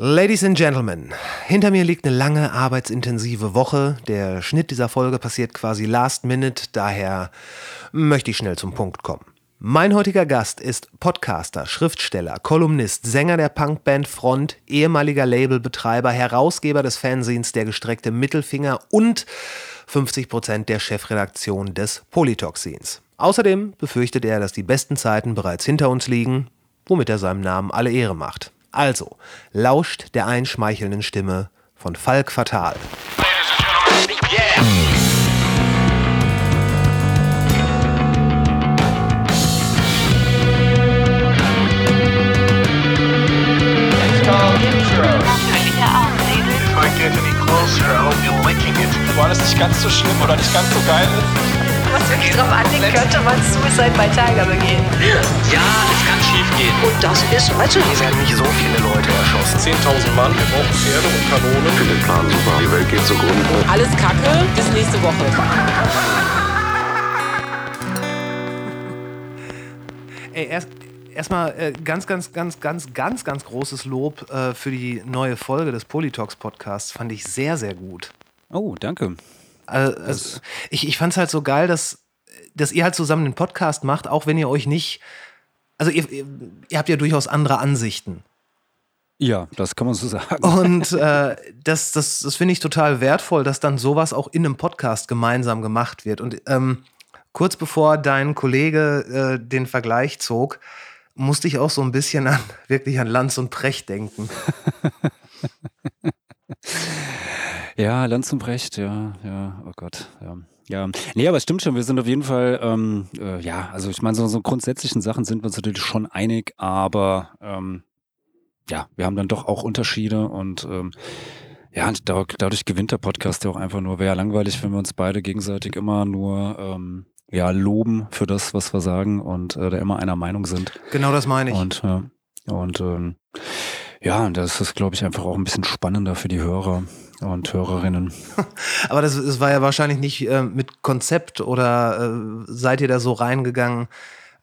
Ladies and Gentlemen, hinter mir liegt eine lange arbeitsintensive Woche. Der Schnitt dieser Folge passiert quasi last minute, daher möchte ich schnell zum Punkt kommen. Mein heutiger Gast ist Podcaster, Schriftsteller, Kolumnist, Sänger der Punkband Front, ehemaliger Labelbetreiber, Herausgeber des Fanzines Der gestreckte Mittelfinger und 50% der Chefredaktion des Polytoxins. Außerdem befürchtet er, dass die besten Zeiten bereits hinter uns liegen, womit er seinem Namen alle Ehre macht. Also, lauscht der einschmeichelnden Stimme von Falk Fatal. Wo alles nicht ganz so schlimm oder nicht ganz so geil ist. Was wirklich drauf anlegt, könnte man Suicide bei Tiger begehen. Ja, es kann schief gehen. Und das ist also Hier werden nicht so viele Leute erschossen. 10.000 Mann, wir brauchen Pferde und Kanonen. Finde den Plan super. Die Welt geht zugrunde. Alles Kacke, bis nächste Woche. Ey, erst erstmal äh, ganz, ganz, ganz, ganz, ganz, ganz großes Lob äh, für die neue Folge des Polytalks Podcasts. Fand ich sehr, sehr gut. Oh, danke. Also, also, ich ich fand es halt so geil, dass, dass ihr halt zusammen den Podcast macht, auch wenn ihr euch nicht. Also, ihr, ihr, habt ja durchaus andere Ansichten. Ja, das kann man so sagen. Und äh, das, das, das finde ich total wertvoll, dass dann sowas auch in einem Podcast gemeinsam gemacht wird. Und ähm, kurz bevor dein Kollege äh, den Vergleich zog, musste ich auch so ein bisschen an wirklich an Lanz und Precht denken. ja, Lanz und Precht, ja, ja, oh Gott, ja. Ja, nee, aber es stimmt schon, wir sind auf jeden Fall, ähm, äh, ja, also ich meine, so, so grundsätzlichen Sachen sind wir uns natürlich schon einig, aber ähm, ja, wir haben dann doch auch Unterschiede und ähm, ja, und dadurch, dadurch gewinnt der Podcast ja auch einfach nur. Wäre ja langweilig, wenn wir uns beide gegenseitig immer nur ähm, ja, loben für das, was wir sagen und äh, da immer einer Meinung sind. Genau das meine ich. Und, ja, und ähm, ja, und das ist, glaube ich, einfach auch ein bisschen spannender für die Hörer und Hörerinnen. Aber das, das war ja wahrscheinlich nicht äh, mit Konzept oder äh, seid ihr da so reingegangen?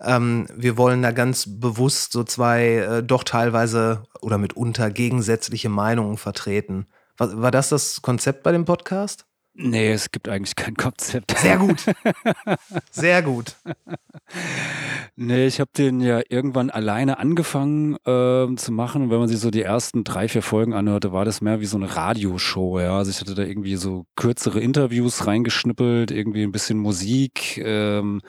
Ähm, wir wollen da ganz bewusst so zwei äh, doch teilweise oder mitunter gegensätzliche Meinungen vertreten. War, war das das Konzept bei dem Podcast? Nee, es gibt eigentlich kein Konzept. Sehr gut. Sehr gut. Nee, ich habe den ja irgendwann alleine angefangen äh, zu machen. Und wenn man sich so die ersten drei, vier Folgen anhörte, war das mehr wie so eine Radioshow. Ja? Also ich hatte da irgendwie so kürzere Interviews reingeschnippelt, irgendwie ein bisschen Musik. Ähm,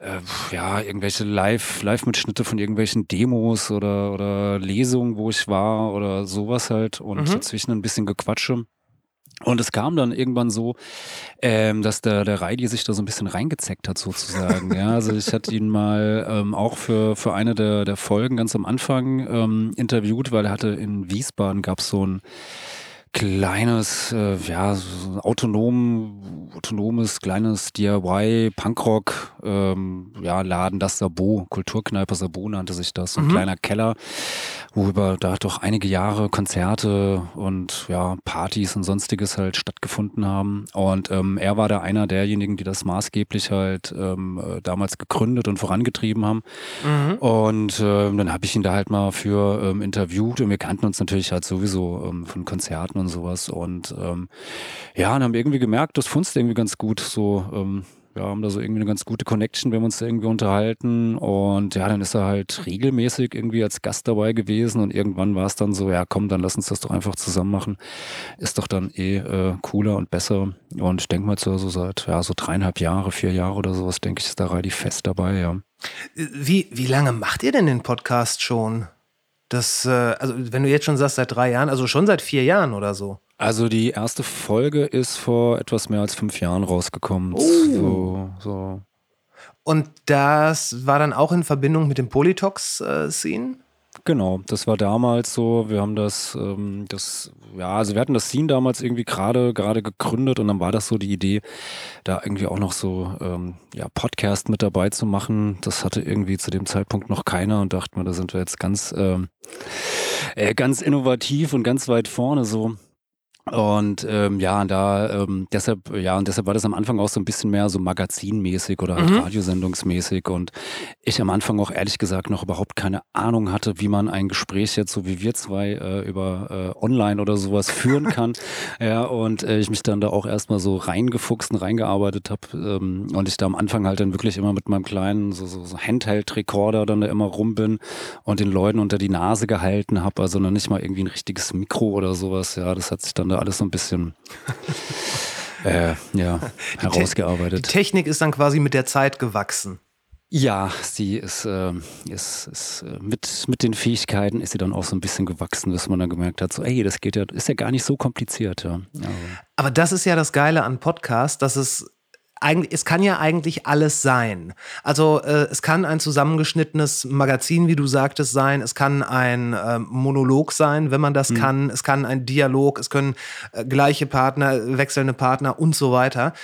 äh, ja, irgendwelche Live, Live-Mitschnitte von irgendwelchen Demos oder, oder Lesungen, wo ich war oder sowas halt und Mhm. dazwischen ein bisschen Gequatsche. Und es kam dann irgendwann so, ähm, dass der, der Reidi sich da so ein bisschen reingezeckt hat, sozusagen. ja, also ich hatte ihn mal ähm, auch für, für eine der, der Folgen ganz am Anfang ähm, interviewt, weil er hatte in Wiesbaden gab es so ein kleines, äh, ja, so autonom, autonomes, kleines DIY, Punkrock, ähm, ja, Laden, das Sabo, Kulturkneipe Sabo nannte sich das, so ein Mhm. kleiner Keller, wo über da doch einige Jahre Konzerte und ja, Partys und sonstiges halt stattgefunden haben. Und ähm, er war da einer derjenigen, die das maßgeblich halt ähm, äh, damals gegründet und vorangetrieben haben. Mhm. Und ähm, dann habe ich ihn da halt mal für ähm, interviewt und wir kannten uns natürlich halt sowieso ähm, von Konzerten und sowas. Und ähm, ja, und haben irgendwie gemerkt, das funzt irgendwie ganz gut. So, ähm, wir haben da so irgendwie eine ganz gute Connection, wenn wir uns da irgendwie unterhalten. Und ja, dann ist er halt regelmäßig irgendwie als Gast dabei gewesen und irgendwann war es dann so, ja komm, dann lass uns das doch einfach zusammen machen. Ist doch dann eh äh, cooler und besser. Und ich denke mal so, so seit ja, so dreieinhalb Jahre, vier Jahre oder sowas, denke ich, ist da relativ fest dabei, ja. Wie, wie lange macht ihr denn den Podcast schon? Das, äh, also wenn du jetzt schon sagst, seit drei Jahren, also schon seit vier Jahren oder so. Also die erste Folge ist vor etwas mehr als fünf Jahren rausgekommen. Oh. So, so. Und das war dann auch in Verbindung mit dem Polytox-Scene? Genau, das war damals so. Wir haben das, ähm, das, ja, also wir hatten das Scene damals irgendwie gerade gerade gegründet und dann war das so die Idee, da irgendwie auch noch so ähm, ja Podcast mit dabei zu machen. Das hatte irgendwie zu dem Zeitpunkt noch keiner und dachten wir, da sind wir jetzt ganz ähm, äh, ganz innovativ und ganz weit vorne so. Und ähm, ja, und da ähm, deshalb, ja, und deshalb war das am Anfang auch so ein bisschen mehr so magazinmäßig oder halt radiosendungsmäßig. Und ich am Anfang auch ehrlich gesagt noch überhaupt keine Ahnung hatte, wie man ein Gespräch jetzt, so wie wir zwei, äh, über äh, online oder sowas führen kann. ja, und äh, ich mich dann da auch erstmal so reingefuchst und reingearbeitet habe. Ähm, und ich da am Anfang halt dann wirklich immer mit meinem kleinen so, so, so Handheld-Recorder dann da immer rum bin und den Leuten unter die Nase gehalten habe. Also noch nicht mal irgendwie ein richtiges Mikro oder sowas. Ja, das hat sich dann da alles so ein bisschen äh, ja, Die herausgearbeitet. Technik ist dann quasi mit der Zeit gewachsen. Ja, sie ist, äh, ist, ist äh, mit, mit den Fähigkeiten ist sie dann auch so ein bisschen gewachsen, dass man dann gemerkt hat, so, ey, das geht ja, ist ja gar nicht so kompliziert. Ja. Also, Aber das ist ja das Geile an Podcast, dass es es kann ja eigentlich alles sein. Also äh, es kann ein zusammengeschnittenes Magazin, wie du sagtest, sein. Es kann ein äh, Monolog sein, wenn man das kann. Es kann ein Dialog. Es können äh, gleiche Partner, wechselnde Partner und so weiter.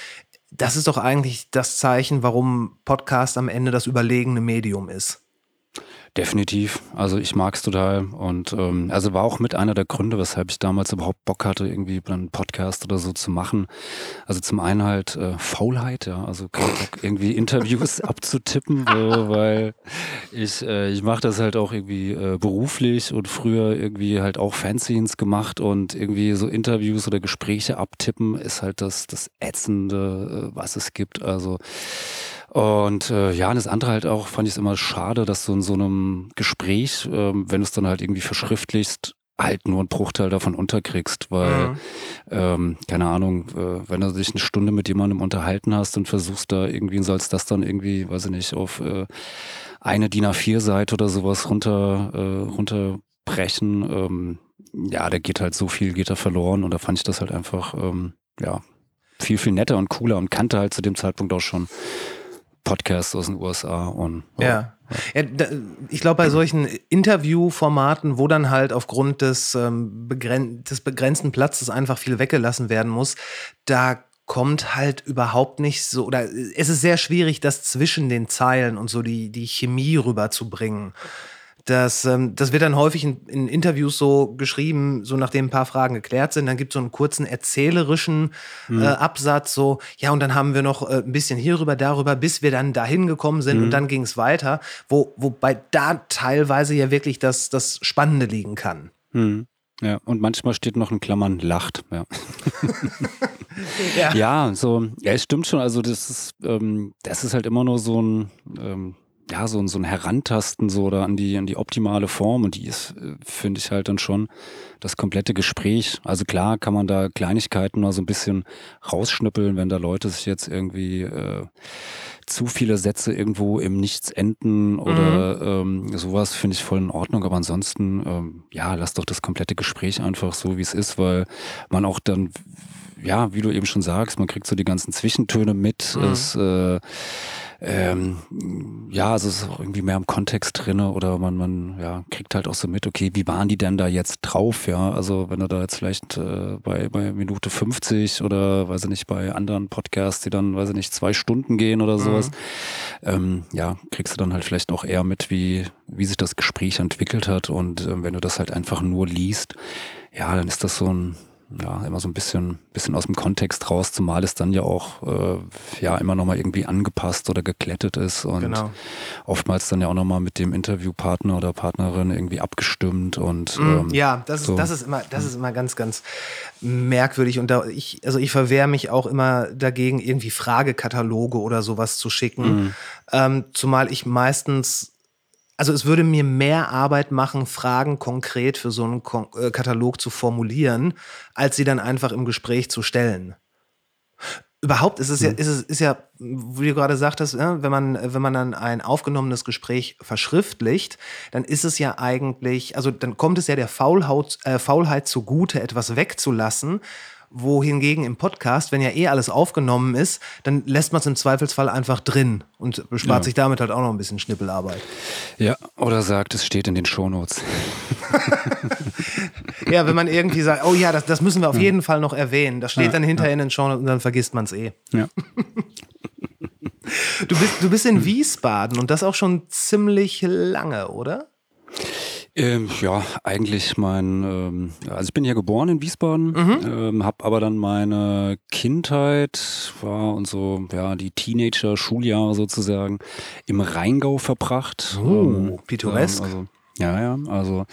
Das ist doch eigentlich das Zeichen, warum Podcast am Ende das überlegene Medium ist. Definitiv. Also ich mag es total. Und ähm, also war auch mit einer der Gründe, weshalb ich damals überhaupt Bock hatte, irgendwie einen Podcast oder so zu machen. Also zum einen halt äh, Faulheit, ja, also irgendwie Interviews abzutippen, so, weil ich, äh, ich mache das halt auch irgendwie äh, beruflich und früher irgendwie halt auch Fanzines gemacht und irgendwie so Interviews oder Gespräche abtippen ist halt das, das Ätzende, äh, was es gibt. Also und äh, ja, und das andere halt auch, fand ich es immer schade, dass du in so einem Gespräch, ähm, wenn du es dann halt irgendwie verschriftlichst, halt nur einen Bruchteil davon unterkriegst, weil, Mhm. ähm, keine Ahnung, äh, wenn du dich eine Stunde mit jemandem unterhalten hast und versuchst da irgendwie, sollst das dann irgendwie, weiß ich nicht, auf äh, eine DIN A4-Seite oder sowas runter, äh, runterbrechen, ähm, ja, da geht halt so viel, geht da verloren und da fand ich das halt einfach, ähm, ja, viel, viel netter und cooler und kannte halt zu dem Zeitpunkt auch schon Podcasts aus den USA und Ja. ja da, ich glaube, bei solchen Interviewformaten, wo dann halt aufgrund des, ähm, begren des begrenzten Platzes einfach viel weggelassen werden muss, da kommt halt überhaupt nicht so, oder es ist sehr schwierig, das zwischen den Zeilen und so die, die Chemie rüberzubringen. Das, ähm, das wird dann häufig in, in Interviews so geschrieben, so nachdem ein paar Fragen geklärt sind. Dann gibt es so einen kurzen erzählerischen äh, Absatz, so, ja, und dann haben wir noch äh, ein bisschen hierüber, darüber, bis wir dann dahin gekommen sind und dann ging es weiter, wo, wobei da teilweise ja wirklich das, das Spannende liegen kann. Hm. Ja, und manchmal steht noch in Klammern lacht. Ja, Ja. ja so, ja, es stimmt schon. Also das ist, ähm, das ist halt immer nur so ein, ähm, ja, so ein, so ein Herantasten so oder an die, an die optimale Form und die ist, äh, finde ich halt dann schon das komplette Gespräch. Also klar kann man da Kleinigkeiten mal so ein bisschen rausschnippeln, wenn da Leute sich jetzt irgendwie äh, zu viele Sätze irgendwo im Nichts enden oder ähm, sowas finde ich voll in Ordnung. Aber ansonsten, ähm, ja, lass doch das komplette Gespräch einfach so, wie es ist, weil man auch dann, ja, wie du eben schon sagst, man kriegt so die ganzen Zwischentöne mit. Es, äh, ähm, ja, also es ist auch irgendwie mehr im Kontext drinne oder man, man ja, kriegt halt auch so mit, okay, wie waren die denn da jetzt drauf, ja? Also wenn du da jetzt vielleicht äh, bei, bei Minute 50 oder weiß ich nicht, bei anderen Podcasts, die dann, weiß ich nicht, zwei Stunden gehen oder sowas, ähm, ja, kriegst du dann halt vielleicht auch eher mit, wie, wie sich das Gespräch entwickelt hat und ähm, wenn du das halt einfach nur liest, ja, dann ist das so ein ja, immer so ein bisschen, bisschen aus dem Kontext raus, zumal es dann ja auch äh, ja immer nochmal irgendwie angepasst oder geklettet ist und Genau. oftmals dann ja auch nochmal mit dem Interviewpartner oder Partnerin irgendwie abgestimmt und Mm, ähm, ja, das ist, so. das ist immer, das ist immer ganz, ganz merkwürdig. Und da ich, also ich verwehre mich auch immer dagegen, irgendwie Fragekataloge oder sowas zu schicken. Ähm, zumal ich meistens, also es würde mir mehr Arbeit machen, Fragen konkret für so einen Kon äh, Katalog zu formulieren, als sie dann einfach im Gespräch zu stellen. Überhaupt ist es ja, ist es ist ja, wie du gerade sagtest, ja, wenn man, wenn man dann ein aufgenommenes Gespräch verschriftlicht, dann ist es ja eigentlich, also dann kommt es ja der Faulhaut, äh, Faulheit zugute, etwas wegzulassen. Wohingegen im Podcast, wenn ja eh alles aufgenommen ist, dann lässt man es im Zweifelsfall einfach drin und bespart Ja. sich damit halt auch noch ein bisschen Schnippelarbeit. ja, oder sagt, es steht in den Shownotes. Ja, wenn man irgendwie sagt, oh ja, das, das müssen wir auf jeden Fall noch erwähnen. Das steht dann hinterher in den Show und dann vergisst man es eh. Ja. Du bist, du bist in Wiesbaden und das auch schon ziemlich lange, oder? Ähm, ja, eigentlich mein, ähm, also ich bin hier geboren in Wiesbaden, Mhm. ähm, habe aber dann meine Kindheit war und so, ja, die Teenager-Schuljahre sozusagen im Rheingau verbracht. Oh, pittoresk. ähm, also, ja, ja, also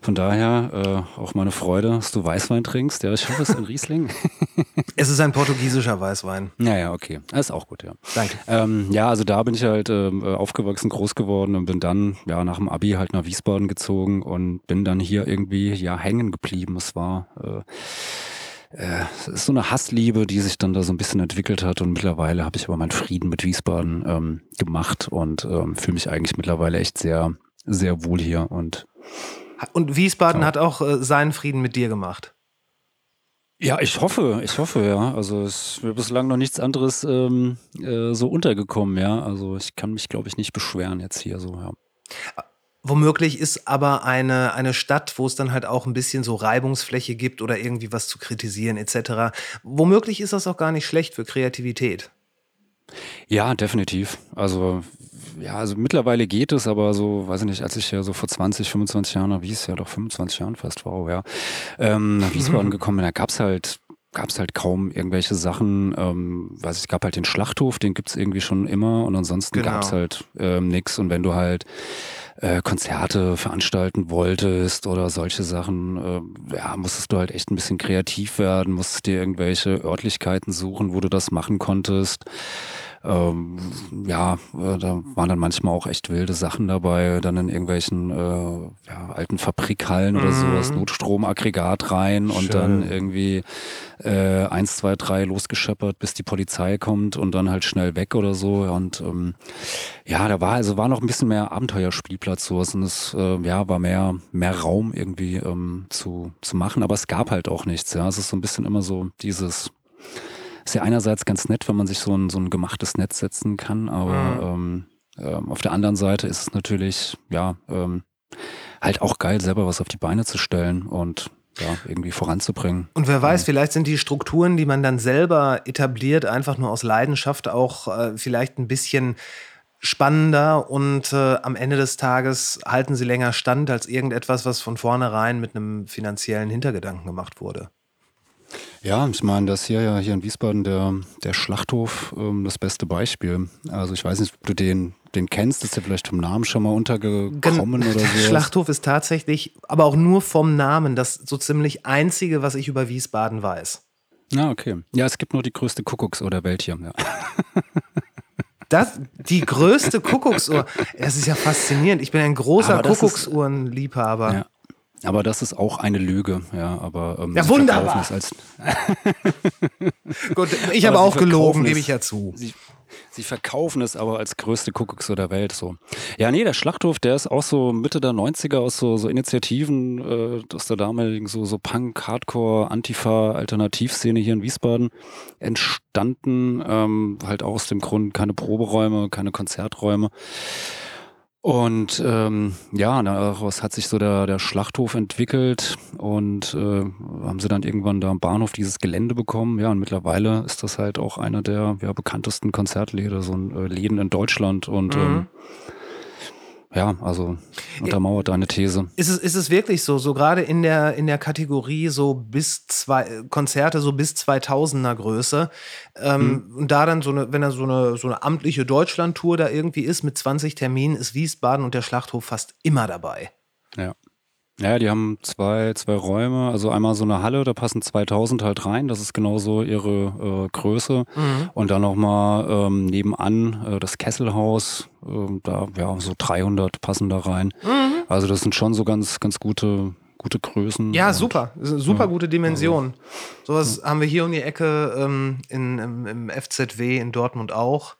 von daher äh, auch meine Freude, dass du Weißwein trinkst. Ja, ich hoffe, es ist ein Riesling. Es ist ein portugiesischer Weißwein. ja, ja, okay. Das ist auch gut, ja. Danke. Ähm, ja, also da bin ich halt äh, aufgewachsen, groß geworden und bin dann ja nach dem Abi halt nach Wiesbaden gezogen und bin dann hier irgendwie ja hängen geblieben. Es war äh, äh, es ist so eine Hassliebe, die sich dann da so ein bisschen entwickelt hat und mittlerweile habe ich aber meinen Frieden mit Wiesbaden ähm, gemacht und ähm, fühle mich eigentlich mittlerweile echt sehr sehr wohl hier und Und Wiesbaden Ja. hat auch äh, seinen Frieden mit dir gemacht. Ja, ich hoffe, ich hoffe, ja. Also es ist mir bislang noch nichts anderes ähm, äh, so untergekommen, ja. Also ich kann mich, glaube ich, nicht beschweren jetzt hier so, ja. Womöglich ist aber eine, eine Stadt, wo es dann halt auch ein bisschen so Reibungsfläche gibt oder irgendwie was zu kritisieren etc. Womöglich ist das auch gar nicht schlecht für Kreativität. Ja, definitiv. Also ja, also mittlerweile geht es, aber so, weiß ich nicht, als ich ja so vor 20, 25 Jahren, wie es ja doch 25 Jahren fast, wow, ja, ähm, nach Wiesbaden gekommen bin, da gab's halt gab's halt kaum irgendwelche Sachen, ähm, weiß ich, es gab halt den Schlachthof, den gibt's irgendwie schon immer und ansonsten Genau. gab's halt ähm, nix und wenn du halt äh, Konzerte veranstalten wolltest oder solche Sachen, äh, ja, musstest du halt echt ein bisschen kreativ werden, musstest dir irgendwelche Örtlichkeiten suchen, wo du das machen konntest. Ähm, ja, äh, da waren dann manchmal auch echt wilde Sachen dabei, dann in irgendwelchen äh, ja, alten Fabrikhallen oder sowas, Notstromaggregat rein und dann irgendwie äh, eins, zwei, drei losgescheppert, bis die Polizei kommt und dann halt schnell weg oder so. Und ähm, ja, da war also war noch ein bisschen mehr Abenteuerspielplatz so und es äh, ja war mehr mehr Raum irgendwie ähm, zu zu machen, aber es gab halt auch nichts. Ja, es ist so ein bisschen immer so dieses ist ja einerseits ganz nett, wenn man sich so ein, so ein gemachtes Netz setzen kann, aber ähm, ähm, auf der anderen Seite ist es natürlich, ja, ähm, halt auch geil, selber was auf die Beine zu stellen und ja, irgendwie voranzubringen. Und wer weiß, vielleicht sind die Strukturen, die man dann selber etabliert, einfach nur aus Leidenschaft auch äh, vielleicht ein bisschen spannender und äh, am Ende des Tages halten sie länger stand als irgendetwas, was von vornherein mit einem finanziellen Hintergedanken gemacht wurde. Ja, ich meine, das hier ja hier in Wiesbaden der, der Schlachthof ähm, das beste Beispiel. Also ich weiß nicht, ob du den, den kennst, ist der vielleicht vom Namen schon mal untergekommen oder so. Schlachthof ist tatsächlich, aber auch nur vom Namen, das so ziemlich einzige, was ich über Wiesbaden weiß. Ja, okay. Ja, es gibt nur die größte Kuckucksuhr der Welt hier. Ja. Das, die größte Kuckucksuhr. Das ist ja faszinierend. Ich bin ein großer Kuckucksuhrenliebhaber. Ja. Aber das ist auch eine Lüge, ja. Aber ähm, Ja, wunderbar. verkaufen es als Gut, ich habe auch gelogen, gebe ich ja zu. Sie, sie verkaufen es aber als größte Kuckucksuhr der Welt so. Ja, nee, der Schlachthof, der ist auch so Mitte der 90er aus so, so Initiativen äh, aus der damaligen so, so Punk, Hardcore, Antifa, Alternativszene hier in Wiesbaden entstanden. Ähm, halt auch aus dem Grund keine Proberäume, keine Konzerträume. Und ähm, ja, daraus hat sich so der, der Schlachthof entwickelt und äh, haben sie dann irgendwann da am Bahnhof dieses Gelände bekommen. Ja, und mittlerweile ist das halt auch einer der ja, bekanntesten Konzertläden, so ein äh, Läden in Deutschland. Und ähm, ja, also untermauert deine These. Ist es, ist es wirklich so, so gerade in der, in der Kategorie so bis zwei, Konzerte so bis 2000er Größe ähm, und da dann so eine, wenn da so eine, so eine amtliche Deutschland-Tour da irgendwie ist mit 20 Terminen, ist Wiesbaden und der Schlachthof fast immer dabei. Ja. Ja, die haben zwei, zwei Räume, also einmal so eine Halle, da passen 2000 halt rein, das ist genauso ihre äh, Größe. Und dann nochmal ähm, nebenan äh, das Kesselhaus, ähm, da ja so 300 passen da rein. Also das sind schon so ganz, ganz gute, gute Größen. Ja, super. Super gute Dimension. Sowas haben wir hier um die Ecke ähm, in, im, im FZW in Dortmund auch.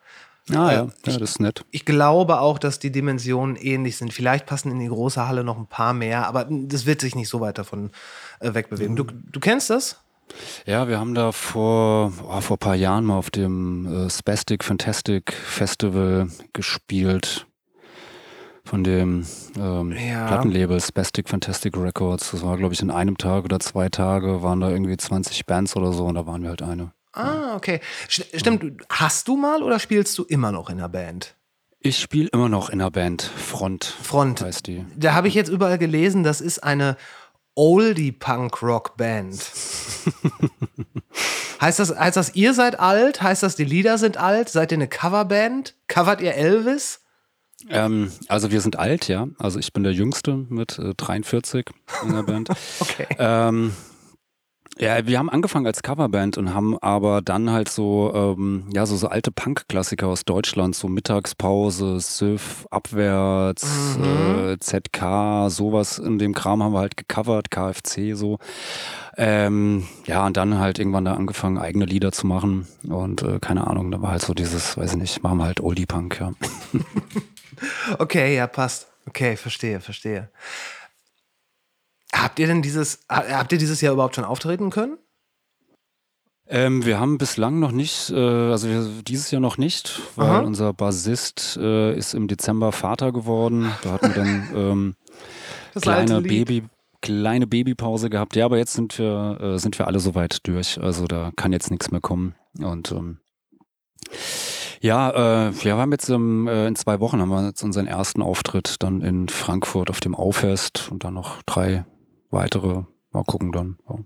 Ah Äh, ja, ja, das ist nett. Ich glaube auch, dass die Dimensionen ähnlich sind. Vielleicht passen in die große Halle noch ein paar mehr, aber das wird sich nicht so weit davon äh, wegbewegen. Du, du kennst das? Ja, wir haben da vor, oh, vor ein paar Jahren mal auf dem äh, Spastic Fantastic Festival gespielt. Von dem ähm, Ja. Plattenlabel Spastic Fantastic Records. Das war, glaube ich, in einem Tag oder zwei Tage waren da irgendwie 20 Bands oder so und da waren wir halt eine. Ah, okay. St stimmt. Hast du mal oder spielst du immer noch in der Band? Ich spiele immer noch in der Band. Front. Front. Heißt die. Da habe ich jetzt überall gelesen, das ist eine Oldie-Punk-Rock-Band. heißt, das, heißt das, ihr seid alt? Heißt das, die Lieder sind alt? Seid ihr eine Coverband? Covert ihr Elvis? Ähm, also wir sind alt, ja. Also ich bin der Jüngste mit äh, 43 in der Band. Okay. Ähm, ja, wir haben angefangen als Coverband und haben aber dann halt so, ähm, ja, so, so alte Punk-Klassiker aus Deutschland, so Mittagspause, Sif, Abwärts, äh, ZK, sowas in dem Kram haben wir halt gecovert, KFC so. Ähm, ja, und dann halt irgendwann da angefangen, eigene Lieder zu machen und äh, keine Ahnung, da war halt so dieses, weiß ich nicht, machen wir halt Oldie-Punk, ja. Okay, ja, passt. Okay, verstehe, verstehe. Habt ihr denn dieses, ha- habt ihr dieses Jahr überhaupt schon auftreten können? Ähm, wir haben bislang noch nicht, äh, also wir, dieses Jahr noch nicht, weil Aha. unser Bassist äh, ist im Dezember Vater geworden. Da hatten wir dann ähm, kleine. Baby, kleine Babypause gehabt. Ja, aber jetzt sind wir, äh, sind wir alle soweit durch. Also da kann jetzt nichts mehr kommen. Und ähm, ja, äh, wir haben jetzt ähm, äh, in zwei Wochen haben wir jetzt unseren ersten Auftritt dann in Frankfurt auf dem Aufest und dann noch drei weitere. Mal gucken dann. Ja.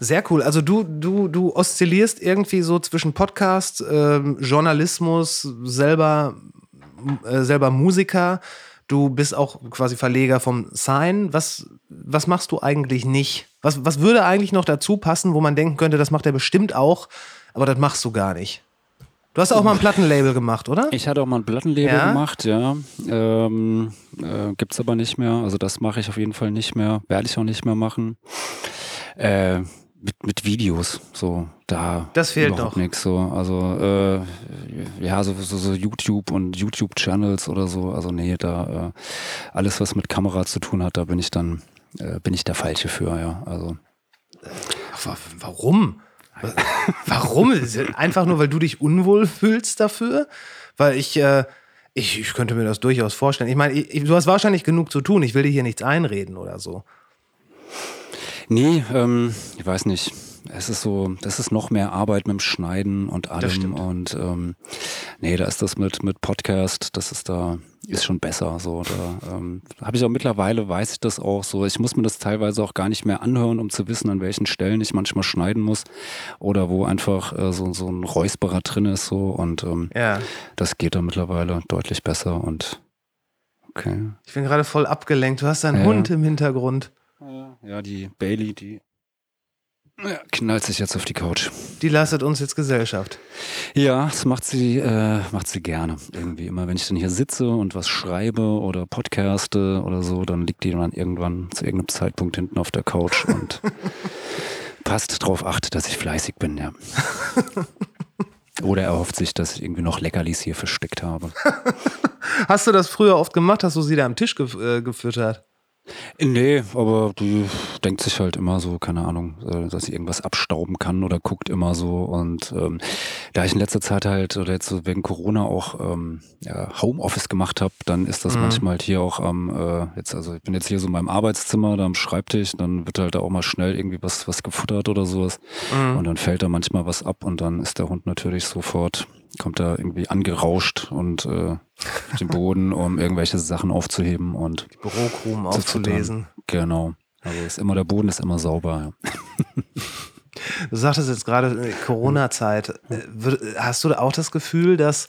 Sehr cool. Also du, du, du oszillierst irgendwie so zwischen Podcast, ähm, Journalismus, selber, äh, selber Musiker. Du bist auch quasi Verleger vom Sign. Was, was machst du eigentlich nicht? Was, was würde eigentlich noch dazu passen, wo man denken könnte, das macht er bestimmt auch, aber das machst du gar nicht? Du hast auch mal ein Plattenlabel gemacht, oder? Ich hatte auch mal ein Plattenlabel Ja? gemacht, ja. Ähm, äh, gibt's aber nicht mehr. Also das mache ich auf jeden Fall nicht mehr. Werde ich auch nicht mehr machen. Äh, mit, mit Videos, so da Das fehlt überhaupt nichts. So, also äh, ja, so, so, so YouTube und YouTube-Channels oder so. Also nee, da äh, alles, was mit Kamera zu tun hat, da bin ich dann äh, bin ich der Falsche für, ja. Also Ach, wa- Warum? Wa- Warum? Einfach nur, weil du dich unwohl fühlst dafür? Weil ich, äh, ich, ich könnte mir das durchaus vorstellen. Ich meine, ich, du hast wahrscheinlich genug zu tun. Ich will dir hier nichts einreden oder so. Nee, ähm, ich weiß nicht. Es ist so, das ist noch mehr Arbeit mit dem Schneiden und allem. Und ähm, nee, da ist das mit, mit Podcast, das ist da, ist schon besser. So, da ähm, habe ich auch mittlerweile, weiß ich das auch so. Ich muss mir das teilweise auch gar nicht mehr anhören, um zu wissen, an welchen Stellen ich manchmal schneiden muss. Oder wo einfach äh, so, so ein Räusperer drin ist. So. Und ähm, Ja. das geht da mittlerweile deutlich besser und okay. Ich bin gerade voll abgelenkt. Du hast einen Ja. Hund im Hintergrund. Ja, die Bailey, die ja, knallt sich jetzt auf die Couch. Die leistet uns jetzt Gesellschaft. Ja, das macht sie, äh, macht sie gerne. Irgendwie immer, wenn ich dann hier sitze und was schreibe oder podcaste oder so, dann liegt die dann irgendwann zu irgendeinem Zeitpunkt hinten auf der Couch und passt drauf acht, dass ich fleißig bin, ja. Oder er hofft sich, dass ich irgendwie noch Leckerlis hier versteckt habe. Hast du das früher oft gemacht, dass du sie da am Tisch gef äh, gefüttert? Nee, aber die denkt sich halt immer so, keine Ahnung, äh, dass sie irgendwas abstauben kann oder guckt immer so. Und ähm, da ich in letzter Zeit halt oder jetzt so wegen Corona auch ähm, ja, Homeoffice gemacht habe, dann ist das manchmal halt hier auch am, äh, jetzt, also ich bin jetzt hier so in meinem Arbeitszimmer, da am Schreibtisch, dann wird halt da auch mal schnell irgendwie was, was gefuttert oder sowas. Und dann fällt da manchmal was ab und dann ist der Hund natürlich sofort, kommt da irgendwie angerauscht und äh, auf den Boden, um irgendwelche Sachen aufzuheben und Bürokrumen zu aufzulesen. Genau. Also ist immer, der Boden ist immer sauber. Ja. Du sagtest jetzt gerade äh, Corona-Zeit. Äh, Hast du auch das Gefühl, dass,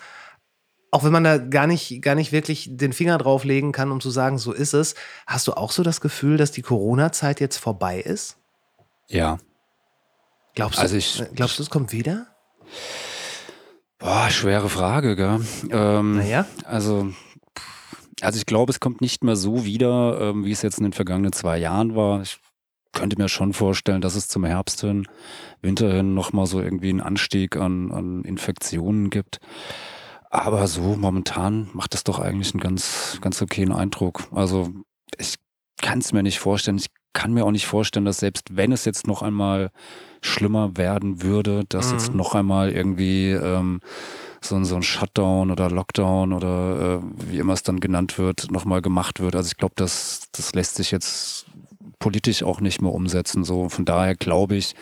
auch wenn man da gar nicht, gar nicht wirklich den Finger drauflegen kann, um zu sagen, so ist es, hast du auch so das Gefühl, dass die Corona-Zeit jetzt vorbei ist? ja. Glaubst du, Also ich- äh, glaubst du, es kommt wieder? Boah, schwere Frage, gell? Ähm, Naja. Also, also ich glaube, es kommt nicht mehr so wieder, ähm, wie es jetzt in den vergangenen zwei Jahren war. Ich könnte mir schon vorstellen, dass es zum Herbst hin, Winter hin nochmal so irgendwie einen Anstieg an, an Infektionen gibt. Aber so momentan macht es doch eigentlich einen ganz, ganz okayen Eindruck. Also ich kann es mir nicht vorstellen. Ich kann mir auch nicht vorstellen, dass selbst wenn es jetzt noch einmal schlimmer werden würde, dass jetzt noch einmal irgendwie ähm, so, ein- so ein Shutdown oder Lockdown oder äh, wie immer es dann genannt wird, nochmal gemacht wird. Also ich glaube, das, das lässt sich jetzt politisch auch nicht mehr umsetzen. So von daher glaube ich,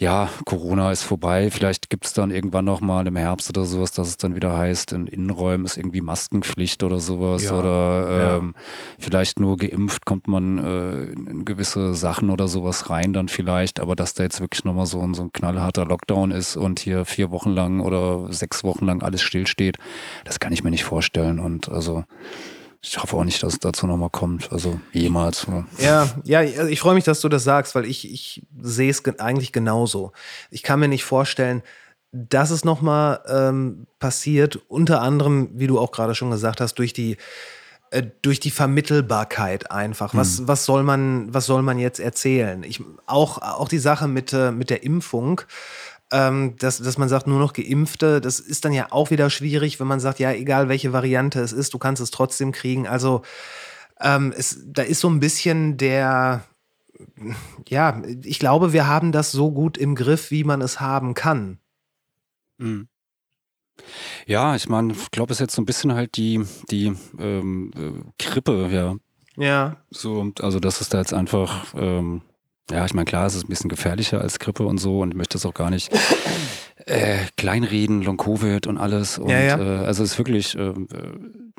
ja, Corona ist vorbei. Vielleicht gibt es dann irgendwann noch mal im Herbst oder sowas, dass es dann wieder heißt, in Innenräumen ist irgendwie Maskenpflicht oder sowas. Ja, Oder ähm, vielleicht nur geimpft kommt man äh, in gewisse Sachen oder sowas rein dann vielleicht. Aber dass da jetzt wirklich nochmal so ein, so ein knallharter Lockdown ist und hier vier Wochen lang oder sechs Wochen lang alles stillsteht, das kann ich mir nicht vorstellen. Und also ich hoffe auch nicht, dass es dazu nochmal kommt. Also jemals. Ja, ja, also ich freue mich, dass du das sagst, weil ich, ich sehe es ge eigentlich genauso. Ich kann mir nicht vorstellen, dass es nochmal ähm, passiert, unter anderem, wie du auch gerade schon gesagt hast, durch die äh, durch die Vermittelbarkeit einfach. Was, was soll man, was soll man jetzt erzählen? Ich, auch, auch die Sache mit, äh, mit der Impfung ähm, dass, dass man sagt, nur noch Geimpfte, das ist dann ja auch wieder schwierig, wenn man sagt, ja, egal welche Variante es ist, du kannst es trotzdem kriegen. Also ähm, es, da ist so ein bisschen der, ja, ich glaube, wir haben das so gut im Griff, wie man es haben kann. Mhm. Ja, ich meine, ich glaube, es ist jetzt so ein bisschen halt die, die ähm, äh, Krippe, ja. Ja. So, also das ist da jetzt einfach, ähm, ja, ich meine, klar, es ist ein bisschen gefährlicher als Grippe und so und ich möchte es auch gar nicht äh, kleinreden, Long-Covid und alles. Und, Ja, ja. Äh, also es ist wirklich äh,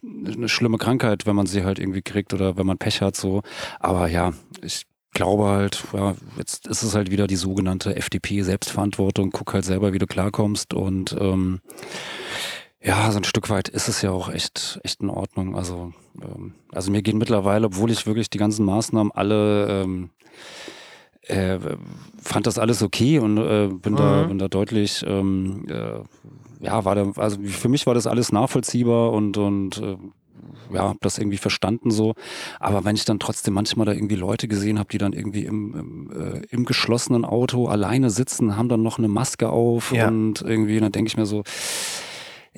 eine schlimme Krankheit, wenn man sie halt irgendwie kriegt oder wenn man Pech hat so. Aber ja, ich glaube halt, ja, jetzt ist es halt wieder die sogenannte FDP-Selbstverantwortung. Guck halt selber, wie du klarkommst und ähm, ja, so ein Stück weit ist es ja auch echt, echt in Ordnung. Also, ähm, also mir gehen mittlerweile, obwohl ich wirklich die ganzen Maßnahmen alle ähm, äh, fand das alles okay und äh, bin, da, bin da deutlich, ähm, äh, ja, war da, also für mich war das alles nachvollziehbar und, und äh, ja, hab das irgendwie verstanden so. Aber wenn ich dann trotzdem manchmal da irgendwie Leute gesehen habe, die dann irgendwie im, im, äh, im geschlossenen Auto alleine sitzen, haben dann noch eine Maske auf Ja. und irgendwie, dann denke ich mir so,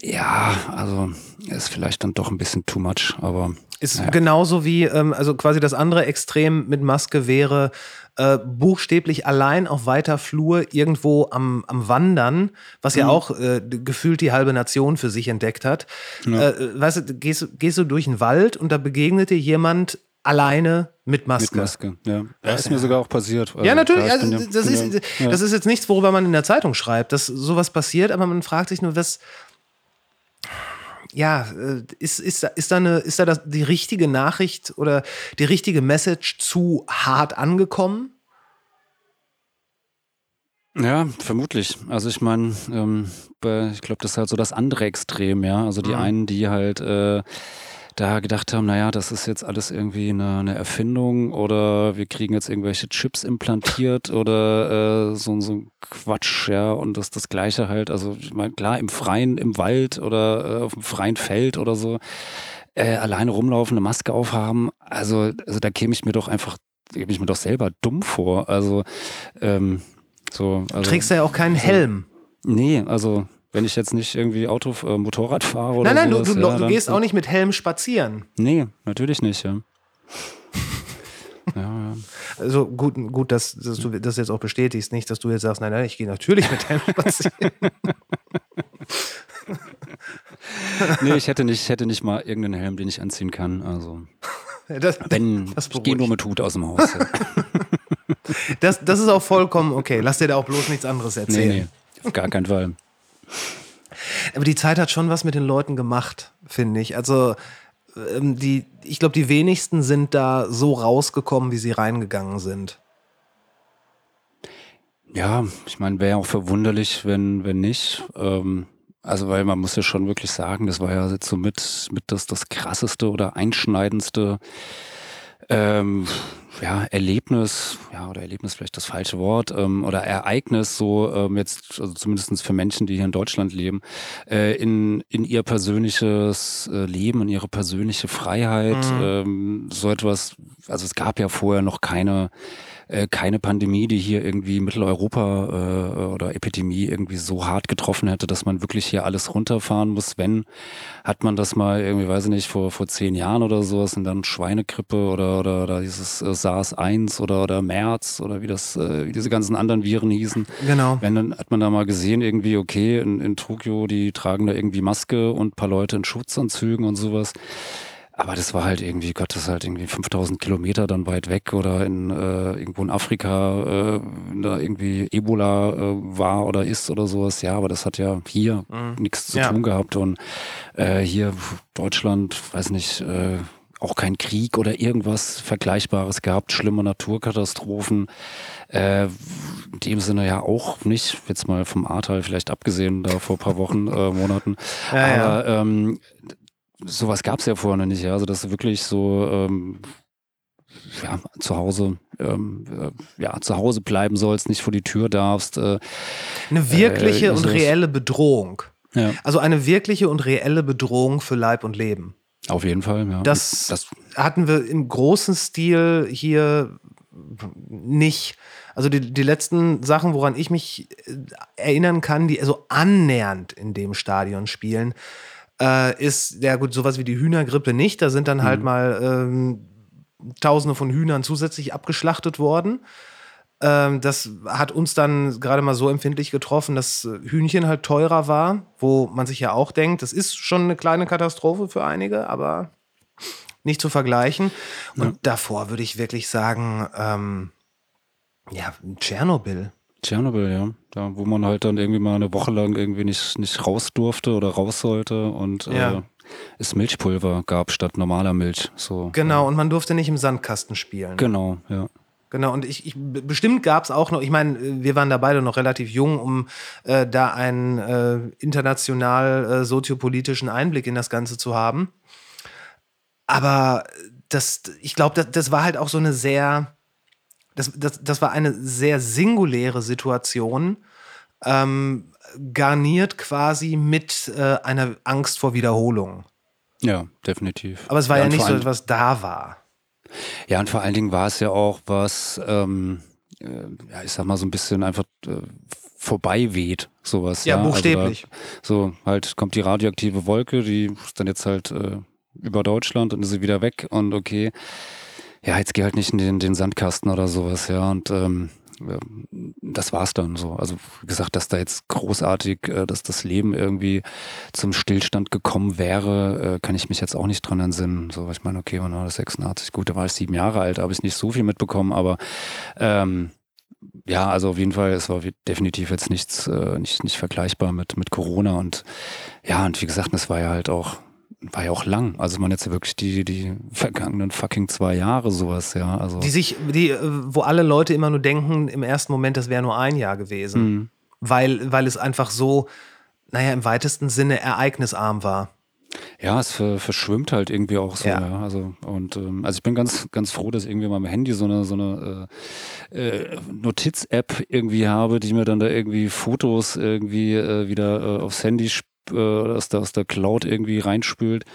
ja, also ist vielleicht dann doch ein bisschen too much, aber Ist Ja. genauso wie, ähm, also quasi das andere Extrem mit Maske wäre, äh, buchstäblich allein auf weiter Flur irgendwo am, am Wandern, was Mhm. ja auch äh, gefühlt die halbe Nation für sich entdeckt hat. Äh, weißt du, gehst, du- gehst du durch den Wald und da begegnet dir jemand alleine mit Maske. mit Maske. Ja, das ist mir sogar auch passiert. Ja, Also, natürlich. klar, ich Also, ja- das, ist, ja- das ist jetzt nichts, worüber man in der Zeitung schreibt, dass sowas passiert, aber man fragt sich nur, was. Ja, äh, ist, ist, da- ist da, eine, ist da das, die richtige Nachricht oder die richtige Message zu hart angekommen? Ja, vermutlich. Also ich meine, ähm, ich glaube, das ist halt so das andere Extrem, ja. Also die einen, die halt äh, da gedacht haben, naja, das ist jetzt alles irgendwie eine, eine Erfindung oder wir kriegen jetzt irgendwelche Chips implantiert oder äh, so, so ein Quatsch, ja. Und das das Gleiche halt, also ich meine, klar, im Freien, im Wald oder äh, auf dem freien Feld oder so, äh, alleine rumlaufen, eine Maske aufhaben, also, also da käme ich mir doch einfach, käme ich mir doch selber dumm vor. Also ähm, so, also, Trägst du ja auch keinen Helm. Nee, also wenn ich jetzt nicht irgendwie Auto, äh, Motorrad fahre oder Nein, nein, du, sowas, du, ja, du dann- gehst auch nicht mit Helm spazieren. Nee, natürlich nicht, ja. ja, ja. Also gut, gut dass, dass du das jetzt auch bestätigst, nicht, dass du jetzt sagst, nein, nein, ich gehe natürlich mit Helm spazieren. Nee, ich hätte nicht, ich hätte nicht mal irgendeinen Helm, den ich anziehen kann. Also Das, wenn Das ich gehe nur mit Hut aus dem Haus. Ja. das, das ist auch vollkommen okay. Lass dir da auch bloß nichts anderes Nee, erzählen. nee, auf gar keinen Fall. Aber die Zeit hat schon was mit den Leuten gemacht, finde ich. Also ähm, die, ich glaube, die wenigsten sind da so rausgekommen, wie sie reingegangen sind. Ja, ich meine, wäre auch verwunderlich, wenn, wenn nicht. Ähm, also, weil man muss ja schon wirklich sagen, das war ja jetzt so mit, mit das, das krasseste oder einschneidendste ähm, ja, Erlebnis, ja, oder Erlebnis vielleicht das falsche Wort, ähm, oder Ereignis, so ähm, jetzt, also zumindest für Menschen, die hier in Deutschland leben, äh, in, in ihr persönliches äh, Leben, in ihre persönliche Freiheit, ähm, so etwas, also es gab ja vorher noch keine äh, keine Pandemie, die hier irgendwie Mitteleuropa äh, oder Epidemie irgendwie so hart getroffen hätte, dass man wirklich hier alles runterfahren muss. Wenn, hat man das mal irgendwie, weiß ich nicht, vor, vor zehn Jahren oder sowas und dann Schweinegrippe oder, oder, oder dieses äh, SARS-1 oder, oder MERS oder wie das, äh, wie diese ganzen anderen Viren hießen. Genau. Wenn, dann hat man da mal gesehen, irgendwie, okay, in, in Tokio, die tragen da irgendwie Maske und ein paar Leute in Schutzanzügen und sowas. Aber das war halt irgendwie, Gott, das ist halt irgendwie 5000 Kilometer dann weit weg oder in äh, irgendwo in Afrika äh, da irgendwie Ebola äh, war oder ist oder sowas. Ja, aber das hat ja hier Mhm. nichts zu Ja. tun gehabt und äh, hier Deutschland, weiß nicht, äh, auch kein Krieg oder irgendwas Vergleichbares gehabt, schlimme Naturkatastrophen. Äh, in dem Sinne ja auch nicht, jetzt mal vom Ahrtal vielleicht abgesehen, da vor ein paar Wochen, äh, Monaten. Ja, ja. Aber ähm, sowas gab es ja vorher noch nicht, ja. Also dass du wirklich so ähm, ja, zu Hause, ähm, äh, ja, zu Hause bleiben sollst, nicht vor die Tür darfst. Äh, Eine wirkliche Äh, und reelle Bedrohung. ja, Also eine wirkliche und reelle Bedrohung für Leib und Leben. auf jeden Fall, ja. Das, das hatten wir im großen Stil hier nicht. Also die, die letzten Sachen, woran ich mich äh, erinnern kann, die so annähernd in dem Stadion spielen, äh, ist, ja gut, sowas wie die Hühnergrippe nicht. Da sind dann Mhm. halt mal ähm, Tausende von Hühnern zusätzlich abgeschlachtet worden. Ähm, das hat uns dann gerade mal so empfindlich getroffen, dass äh, Hühnchen halt teurer war, wo man sich ja auch denkt, das ist schon eine kleine Katastrophe für einige, aber nicht zu vergleichen. Und davor würde ich wirklich sagen, ähm, ja, Tschernobyl. Tschernobyl, ja. Da, wo man halt dann irgendwie mal eine Woche lang irgendwie nicht, nicht raus durfte oder raus sollte und Ja. äh, es Milchpulver gab statt normaler Milch. So. Genau, und man durfte nicht im Sandkasten spielen. Genau, ja. Genau, und ich, ich bestimmt gab es auch noch, ich meine, wir waren da beide noch relativ jung, um äh, da einen äh, international äh, soziopolitischen Einblick in das Ganze zu haben. Aber das, ich glaube, das, das war halt auch so eine sehr, das, das, das war eine sehr singuläre Situation, ähm, garniert quasi mit äh, einer Angst vor Wiederholung. Ja, definitiv. Aber es war ja, und nicht so, allem- was da war. Ja, und vor allen Dingen war es ja auch was, ähm, äh, ja, ich sag mal so ein bisschen einfach äh, vorbei weht, sowas. Ja, Also buchstäblich. da, so halt kommt die radioaktive Wolke, die ist dann jetzt halt äh, über Deutschland und ist sie wieder weg und okay, ja, jetzt geh halt nicht in den, den Sandkasten oder sowas, ja, und ähm, das war's dann so. Also wie gesagt, dass da jetzt großartig, äh, dass das Leben irgendwie zum Stillstand gekommen wäre, äh, kann ich mich jetzt auch nicht dran entsinnen. So, ich meine, okay, wann war das 86? Gut, da war ich sieben Jahre alt, habe ich nicht so viel mitbekommen, aber ähm, ja, also auf jeden Fall, es war definitiv jetzt nichts, äh, nicht, nicht vergleichbar mit, mit Corona und ja, und wie gesagt, das war ja halt auch, war ja auch lang. Also man jetzt wirklich die, die vergangenen fucking zwei Jahre sowas, ja. Also Die sich, die, äh, wo alle Leute immer nur denken, im ersten Moment, das wäre nur ein Jahr gewesen. Mhm. Weil, weil es einfach so, naja, im weitesten Sinne ereignisarm war. Ja, es ver verschwimmt halt irgendwie auch so, Ja. ja. Also und ähm, also ich bin ganz ganz froh, dass ich irgendwie mal am Handy so eine so eine äh, äh, Notiz-App irgendwie habe, die mir dann da irgendwie Fotos irgendwie äh, wieder äh, aufs Handy sp äh, aus, der, aus der Cloud irgendwie reinspült,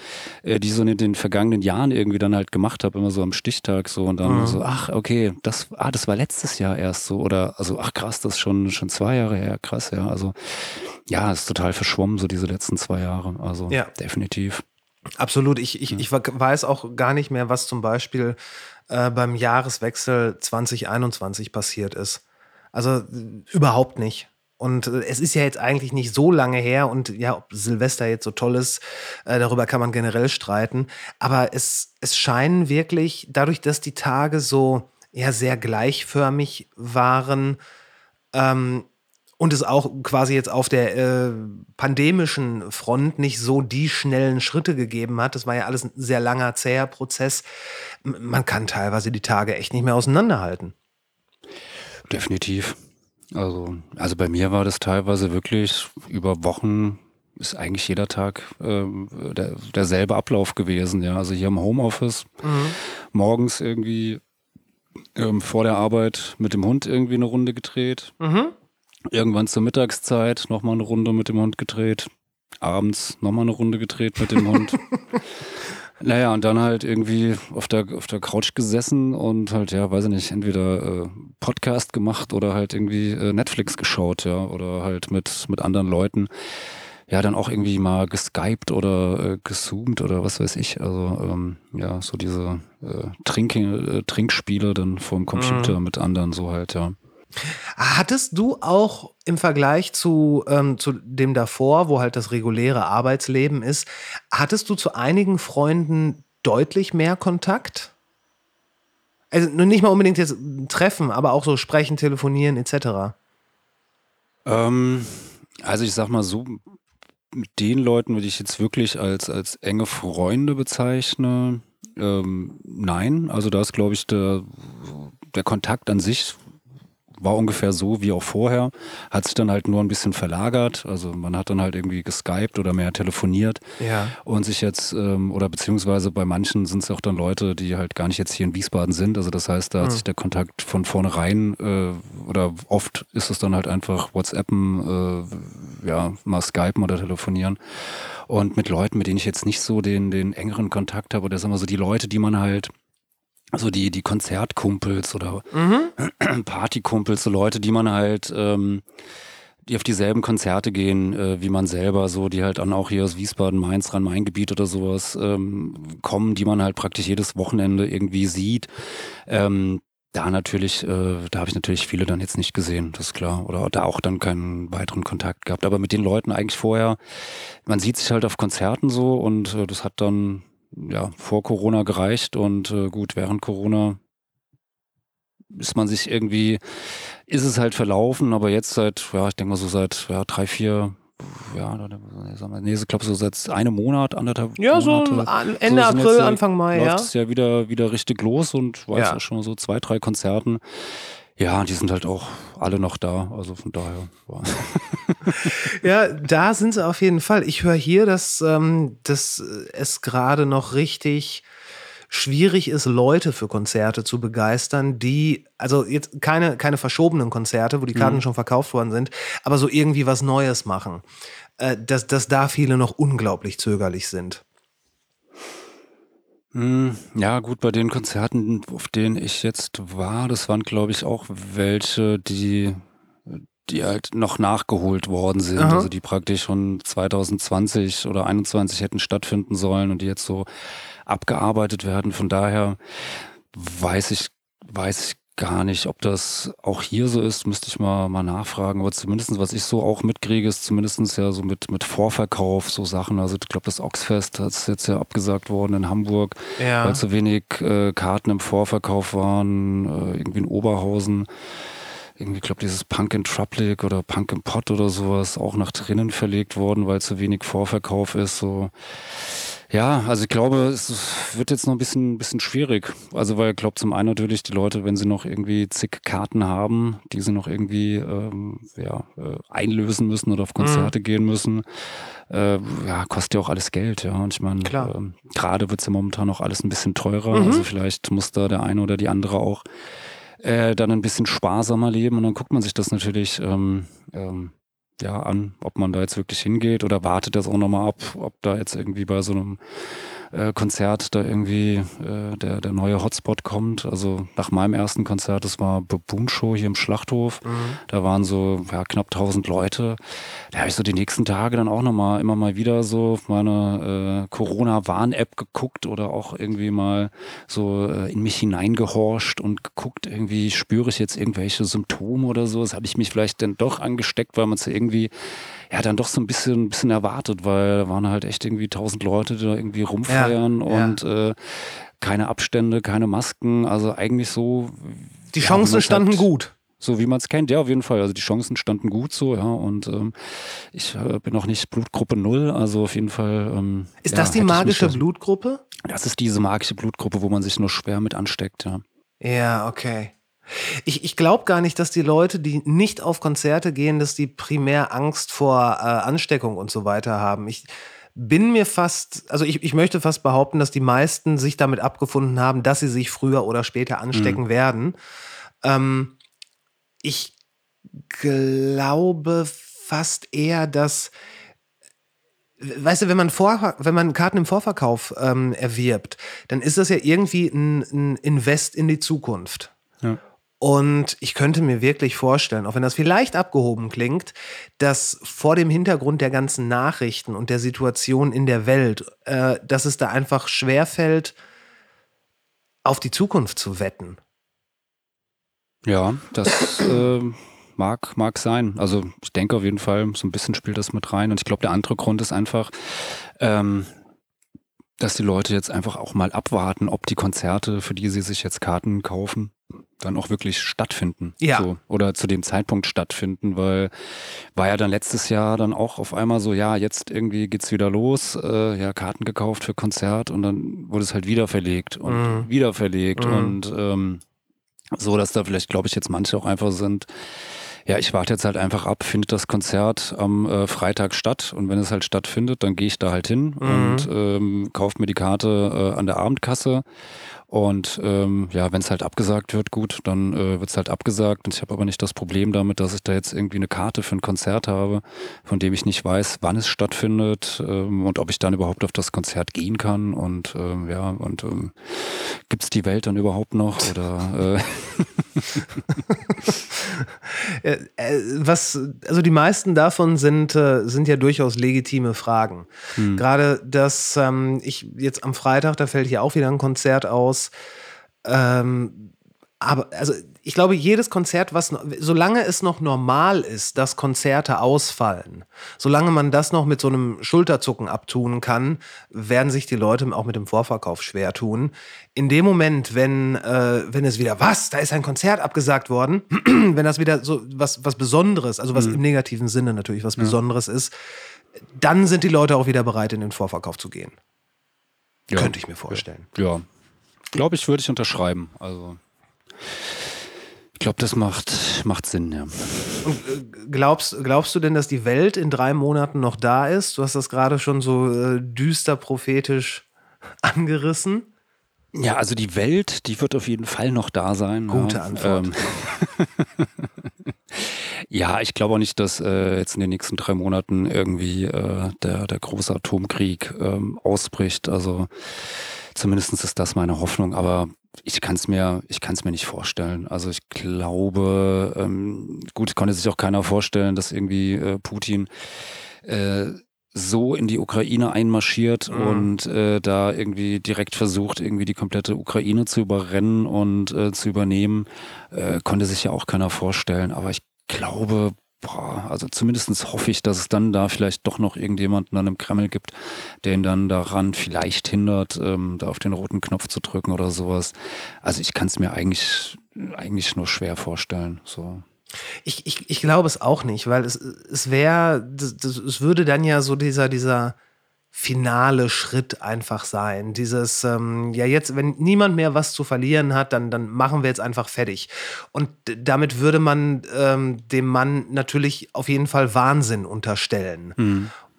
äh, die so in den vergangenen Jahren irgendwie dann halt gemacht habe, immer so am Stichtag so und dann so, ach, okay, das, ah, das war letztes Jahr erst so oder also ach krass, das ist schon, schon zwei Jahre her, krass, ja. Also ja, ist total verschwommen, so diese letzten zwei Jahre. Also Ja. definitiv. Absolut. Ich, ich, ich weiß auch gar nicht mehr, was zum Beispiel äh, beim Jahreswechsel 2021 passiert ist. Also überhaupt nicht. Und äh, es ist ja jetzt eigentlich nicht so lange her und ja, ob Silvester jetzt so toll ist, äh, darüber kann man generell streiten. Aber es, es scheinen wirklich, dadurch, dass die Tage so ja, sehr gleichförmig waren, ähm, und es auch quasi jetzt auf der äh, pandemischen Front nicht so die schnellen Schritte gegeben hat. Das war ja alles ein sehr langer, zäher Prozess. Man kann teilweise die Tage echt nicht mehr auseinanderhalten. Definitiv. Also, also bei mir war das teilweise wirklich über Wochen ist eigentlich jeder Tag ähm, der, derselbe Ablauf gewesen. Ja, also hier im Homeoffice morgens irgendwie ähm, vor der Arbeit mit dem Hund irgendwie eine Runde gedreht. Irgendwann zur Mittagszeit nochmal eine Runde mit dem Hund gedreht. Abends nochmal eine Runde gedreht mit dem Hund. Naja, und dann halt irgendwie auf der, auf der Couch gesessen und halt, ja, weiß ich nicht, entweder äh, Podcast gemacht oder halt irgendwie äh, Netflix geschaut, ja, oder halt mit, mit anderen Leuten. Ja, dann auch irgendwie mal geskypt oder äh, gezoomt oder was weiß ich. Also, ähm, ja, so diese äh, Trink, äh, Trinkspiele dann vorm Computer mit anderen, so halt, ja. Hattest du auch im Vergleich zu, ähm, zu dem davor, wo halt das reguläre Arbeitsleben ist, hattest du zu einigen Freunden deutlich mehr Kontakt? Also nicht mal unbedingt jetzt treffen, aber auch so sprechen, telefonieren etc. Ähm, also ich sag mal so, mit den Leuten, die ich jetzt wirklich als, als enge Freunde bezeichne, ähm, nein. Also da ist, glaube ich, der, der Kontakt an sich war ungefähr so wie auch vorher, hat sich dann halt nur ein bisschen verlagert. Also man hat dann halt irgendwie geskypt oder mehr telefoniert Ja. und sich jetzt, ähm, oder beziehungsweise bei manchen sind es auch dann Leute, die halt gar nicht jetzt hier in Wiesbaden sind. Also das heißt, da hat sich der Kontakt von vornherein äh, oder oft ist es dann halt einfach WhatsAppen, äh, ja, mal Skypen oder telefonieren. Und mit Leuten, mit denen ich jetzt nicht so den, den engeren Kontakt habe, oder sagen wir so die Leute, die man halt also die, die Konzertkumpels oder Partykumpels, so Leute, die man halt, ähm, die auf dieselben Konzerte gehen, äh, wie man selber, so, die halt dann auch hier aus Wiesbaden, Mainz, Rhein-Main-Gebiet oder sowas ähm, kommen, die man halt praktisch jedes Wochenende irgendwie sieht. Ähm, da natürlich, äh, da habe ich natürlich viele dann jetzt nicht gesehen, das ist klar. Oder da auch dann keinen weiteren Kontakt gehabt. Aber mit den Leuten eigentlich vorher, man sieht sich halt auf Konzerten so und äh, das hat dann ja vor Corona gereicht und äh, gut, während Corona ist man sich irgendwie, ist es halt verlaufen, aber jetzt seit, ja, ich denke mal so seit ja, drei, vier, ja, sagen wir, nee, ich glaube so seit einem Monat, anderthalb Ja, so Monate. an- Ende sind April, jetzt, äh, Anfang Mai, ja. läuft es ja wieder, wieder richtig los und weiß Ja. auch schon so zwei, drei Konzerten. Ja, die sind halt auch alle noch da, also von daher. Ja. Ja, da sind sie auf jeden Fall. Ich höre hier, dass, ähm, dass es gerade noch richtig schwierig ist, Leute für Konzerte zu begeistern, die, also jetzt keine, keine verschobenen Konzerte, wo die Karten schon verkauft worden sind, aber so irgendwie was Neues machen. Äh, dass, dass da viele noch unglaublich zögerlich sind. Hm, Ja, gut, bei den Konzerten, auf denen ich jetzt war, das waren, glaube ich, auch welche, die, die halt noch nachgeholt worden sind. Aha. Also die praktisch schon 2020 oder 21 hätten stattfinden sollen und die jetzt so abgearbeitet werden. Von daher weiß ich, weiß ich gar nicht, ob das auch hier so ist, müsste ich mal, mal nachfragen. Aber zumindestens was ich so auch mitkriege, ist zumindestens ja so mit, mit Vorverkauf, so Sachen. Also ich glaube, das Oxfest ist jetzt ja abgesagt worden in Hamburg, Ja. weil zu wenig äh, Karten im Vorverkauf waren, äh, irgendwie in Oberhausen. Irgendwie, ich glaube, dieses Punk in Truplic oder Punk im Pot oder sowas auch nach drinnen verlegt worden, weil zu wenig Vorverkauf ist. So. Ja, also ich glaube, es wird jetzt noch ein bisschen, bisschen schwierig. Also weil ich glaube zum einen natürlich die Leute, wenn sie noch irgendwie zig Karten haben, die sie noch irgendwie ähm, ja, äh, einlösen müssen oder auf Konzerte gehen müssen, äh, ja, kostet ja auch alles Geld, ja. Und ich meine, ähm, gerade wird's ja momentan auch alles ein bisschen teurer. Also vielleicht muss da der eine oder die andere auch äh, dann ein bisschen sparsamer leben. Und dann guckt man sich das natürlich ähm, ähm, ja an, ob man da jetzt wirklich hingeht oder wartet das auch nochmal ab, ob da jetzt irgendwie bei so einem äh, Konzert da irgendwie äh, der, der neue Hotspot kommt. Also nach meinem ersten Konzert, das war Baboon Show hier im Schlachthof. Da waren so ja, knapp 1000 Leute. Da habe ich so die nächsten Tage dann auch nochmal immer mal wieder so auf meine äh, Corona-Warn-App geguckt oder auch irgendwie mal so äh, in mich hineingehorcht und geguckt, irgendwie spüre ich jetzt irgendwelche Symptome oder so. Das habe ich mich vielleicht dann doch angesteckt, weil man es irgendwie ja dann doch so ein bisschen, ein bisschen erwartet, weil da waren halt echt irgendwie 1000 Leute, die da irgendwie rumfeiern ja. und äh, keine Abstände, keine Masken. Also eigentlich so. Die ja, Chancen man's standen halt, gut. So wie man es kennt, ja, auf jeden Fall. Also die Chancen standen gut so, ja. Und ähm, ich äh, bin noch nicht Blutgruppe Null, also auf jeden Fall. Ähm, Ist ja, das die magische Blutgruppe? Das ist diese magische Blutgruppe, wo man sich nur schwer mit ansteckt, ja. Ja, okay. Ich, ich glaube gar nicht, dass die Leute, die nicht auf Konzerte gehen, dass die primär Angst vor äh, Ansteckung und so weiter haben. Ich bin mir fast, also ich, ich möchte fast behaupten, dass die meisten sich damit abgefunden haben, dass sie sich früher oder später anstecken werden. Ähm, ich glaube fast eher, dass Weißt du, wenn man, vor, wenn man Karten im Vorverkauf ähm, erwirbt, dann ist das ja irgendwie ein, ein Invest in die Zukunft. Und ich könnte mir wirklich vorstellen, auch wenn das vielleicht abgehoben klingt, dass vor dem Hintergrund der ganzen Nachrichten und der Situation in der Welt, äh, dass es da einfach schwerfällt, auf die Zukunft zu wetten. Ja, das äh, mag, mag sein. Also ich denke auf jeden Fall, so ein bisschen spielt das mit rein. Und ich glaube, der andere Grund ist einfach, ähm, dass die Leute jetzt einfach auch mal abwarten, ob die Konzerte, für die sie sich jetzt Karten kaufen, dann auch wirklich stattfinden. Ja. So, oder zu dem Zeitpunkt stattfinden, weil war ja dann letztes Jahr dann auch auf einmal so, ja, jetzt irgendwie geht's wieder los, äh, ja, Karten gekauft für Konzert und dann wurde es halt wieder verlegt und Mhm. wieder verlegt Mhm. und ähm, so, dass da vielleicht, glaube ich, jetzt manche auch einfach sind, ja, ich warte jetzt halt einfach ab, findet das Konzert am äh, Freitag statt und wenn es halt stattfindet, dann gehe ich da halt hin Mhm. und ähm, kaufe mir die Karte äh, an der Abendkasse und ähm, ja, wenn es halt abgesagt wird, gut, dann äh, wird es halt abgesagt. Und ich habe aber nicht das Problem damit, dass ich da jetzt irgendwie eine Karte für ein Konzert habe, von dem ich nicht weiß, wann es stattfindet ähm, und ob ich dann überhaupt auf das Konzert gehen kann. Und ähm, ja, und ähm, gibt es die Welt dann überhaupt noch? Oder äh, was, also die meisten davon sind, äh, sind ja durchaus legitime Fragen. Gerade das, ähm, ich jetzt am Freitag, da fällt hier auch wieder ein Konzert aus. Ähm, aber also ich glaube, jedes Konzert, was solange es noch normal ist, dass Konzerte ausfallen, solange man das noch mit so einem Schulterzucken abtun kann, werden sich die Leute auch mit dem Vorverkauf schwer tun. In dem Moment, wenn, äh, wenn es wieder, was, da ist ein Konzert abgesagt worden, wenn das wieder so was, was Besonderes, also was im negativen Sinne natürlich was Besonderes ist, dann sind die Leute auch wieder bereit, in den Vorverkauf zu gehen. ja. Könnte ich mir vorstellen. Ja, glaube ich, würde ich unterschreiben. Also ich glaube, das macht, macht Sinn, ja. Und äh, glaubst, glaubst du denn, dass die Welt in drei Monaten noch da ist? Du hast das gerade schon so äh, düster prophetisch angerissen. Ja, also die Welt, die wird auf jeden Fall noch da sein. Gute ja. Antwort. Ähm, ja, ich glaube auch nicht, dass äh, jetzt in den nächsten drei Monaten irgendwie äh, der, der große Atomkrieg ähm, ausbricht. Also zumindest ist das meine Hoffnung, aber ich kann es mir, ich kann es mir nicht vorstellen. Also ich glaube, ähm, gut, konnte sich auch keiner vorstellen, dass irgendwie äh, Putin äh, so in die Ukraine einmarschiert Mhm. und äh, da irgendwie direkt versucht, irgendwie die komplette Ukraine zu überrennen und äh, zu übernehmen, äh, konnte sich ja auch keiner vorstellen. Aber ich glaube, boah, also zumindestens hoffe ich, dass es dann da vielleicht doch noch irgendjemanden dann im Kreml gibt, der ihn dann daran vielleicht hindert, ähm, da auf den roten Knopf zu drücken oder sowas. Also ich kann es mir eigentlich, eigentlich nur schwer vorstellen. So. Ich, ich, ich glaube es auch nicht, weil es, es wäre, es würde dann ja so dieser, dieser finale Schritt einfach sein. Dieses, ähm, ja, jetzt, wenn niemand mehr was zu verlieren hat, dann, dann machen wir jetzt einfach fertig. Und damit würde man ähm, dem Mann natürlich auf jeden Fall Wahnsinn unterstellen.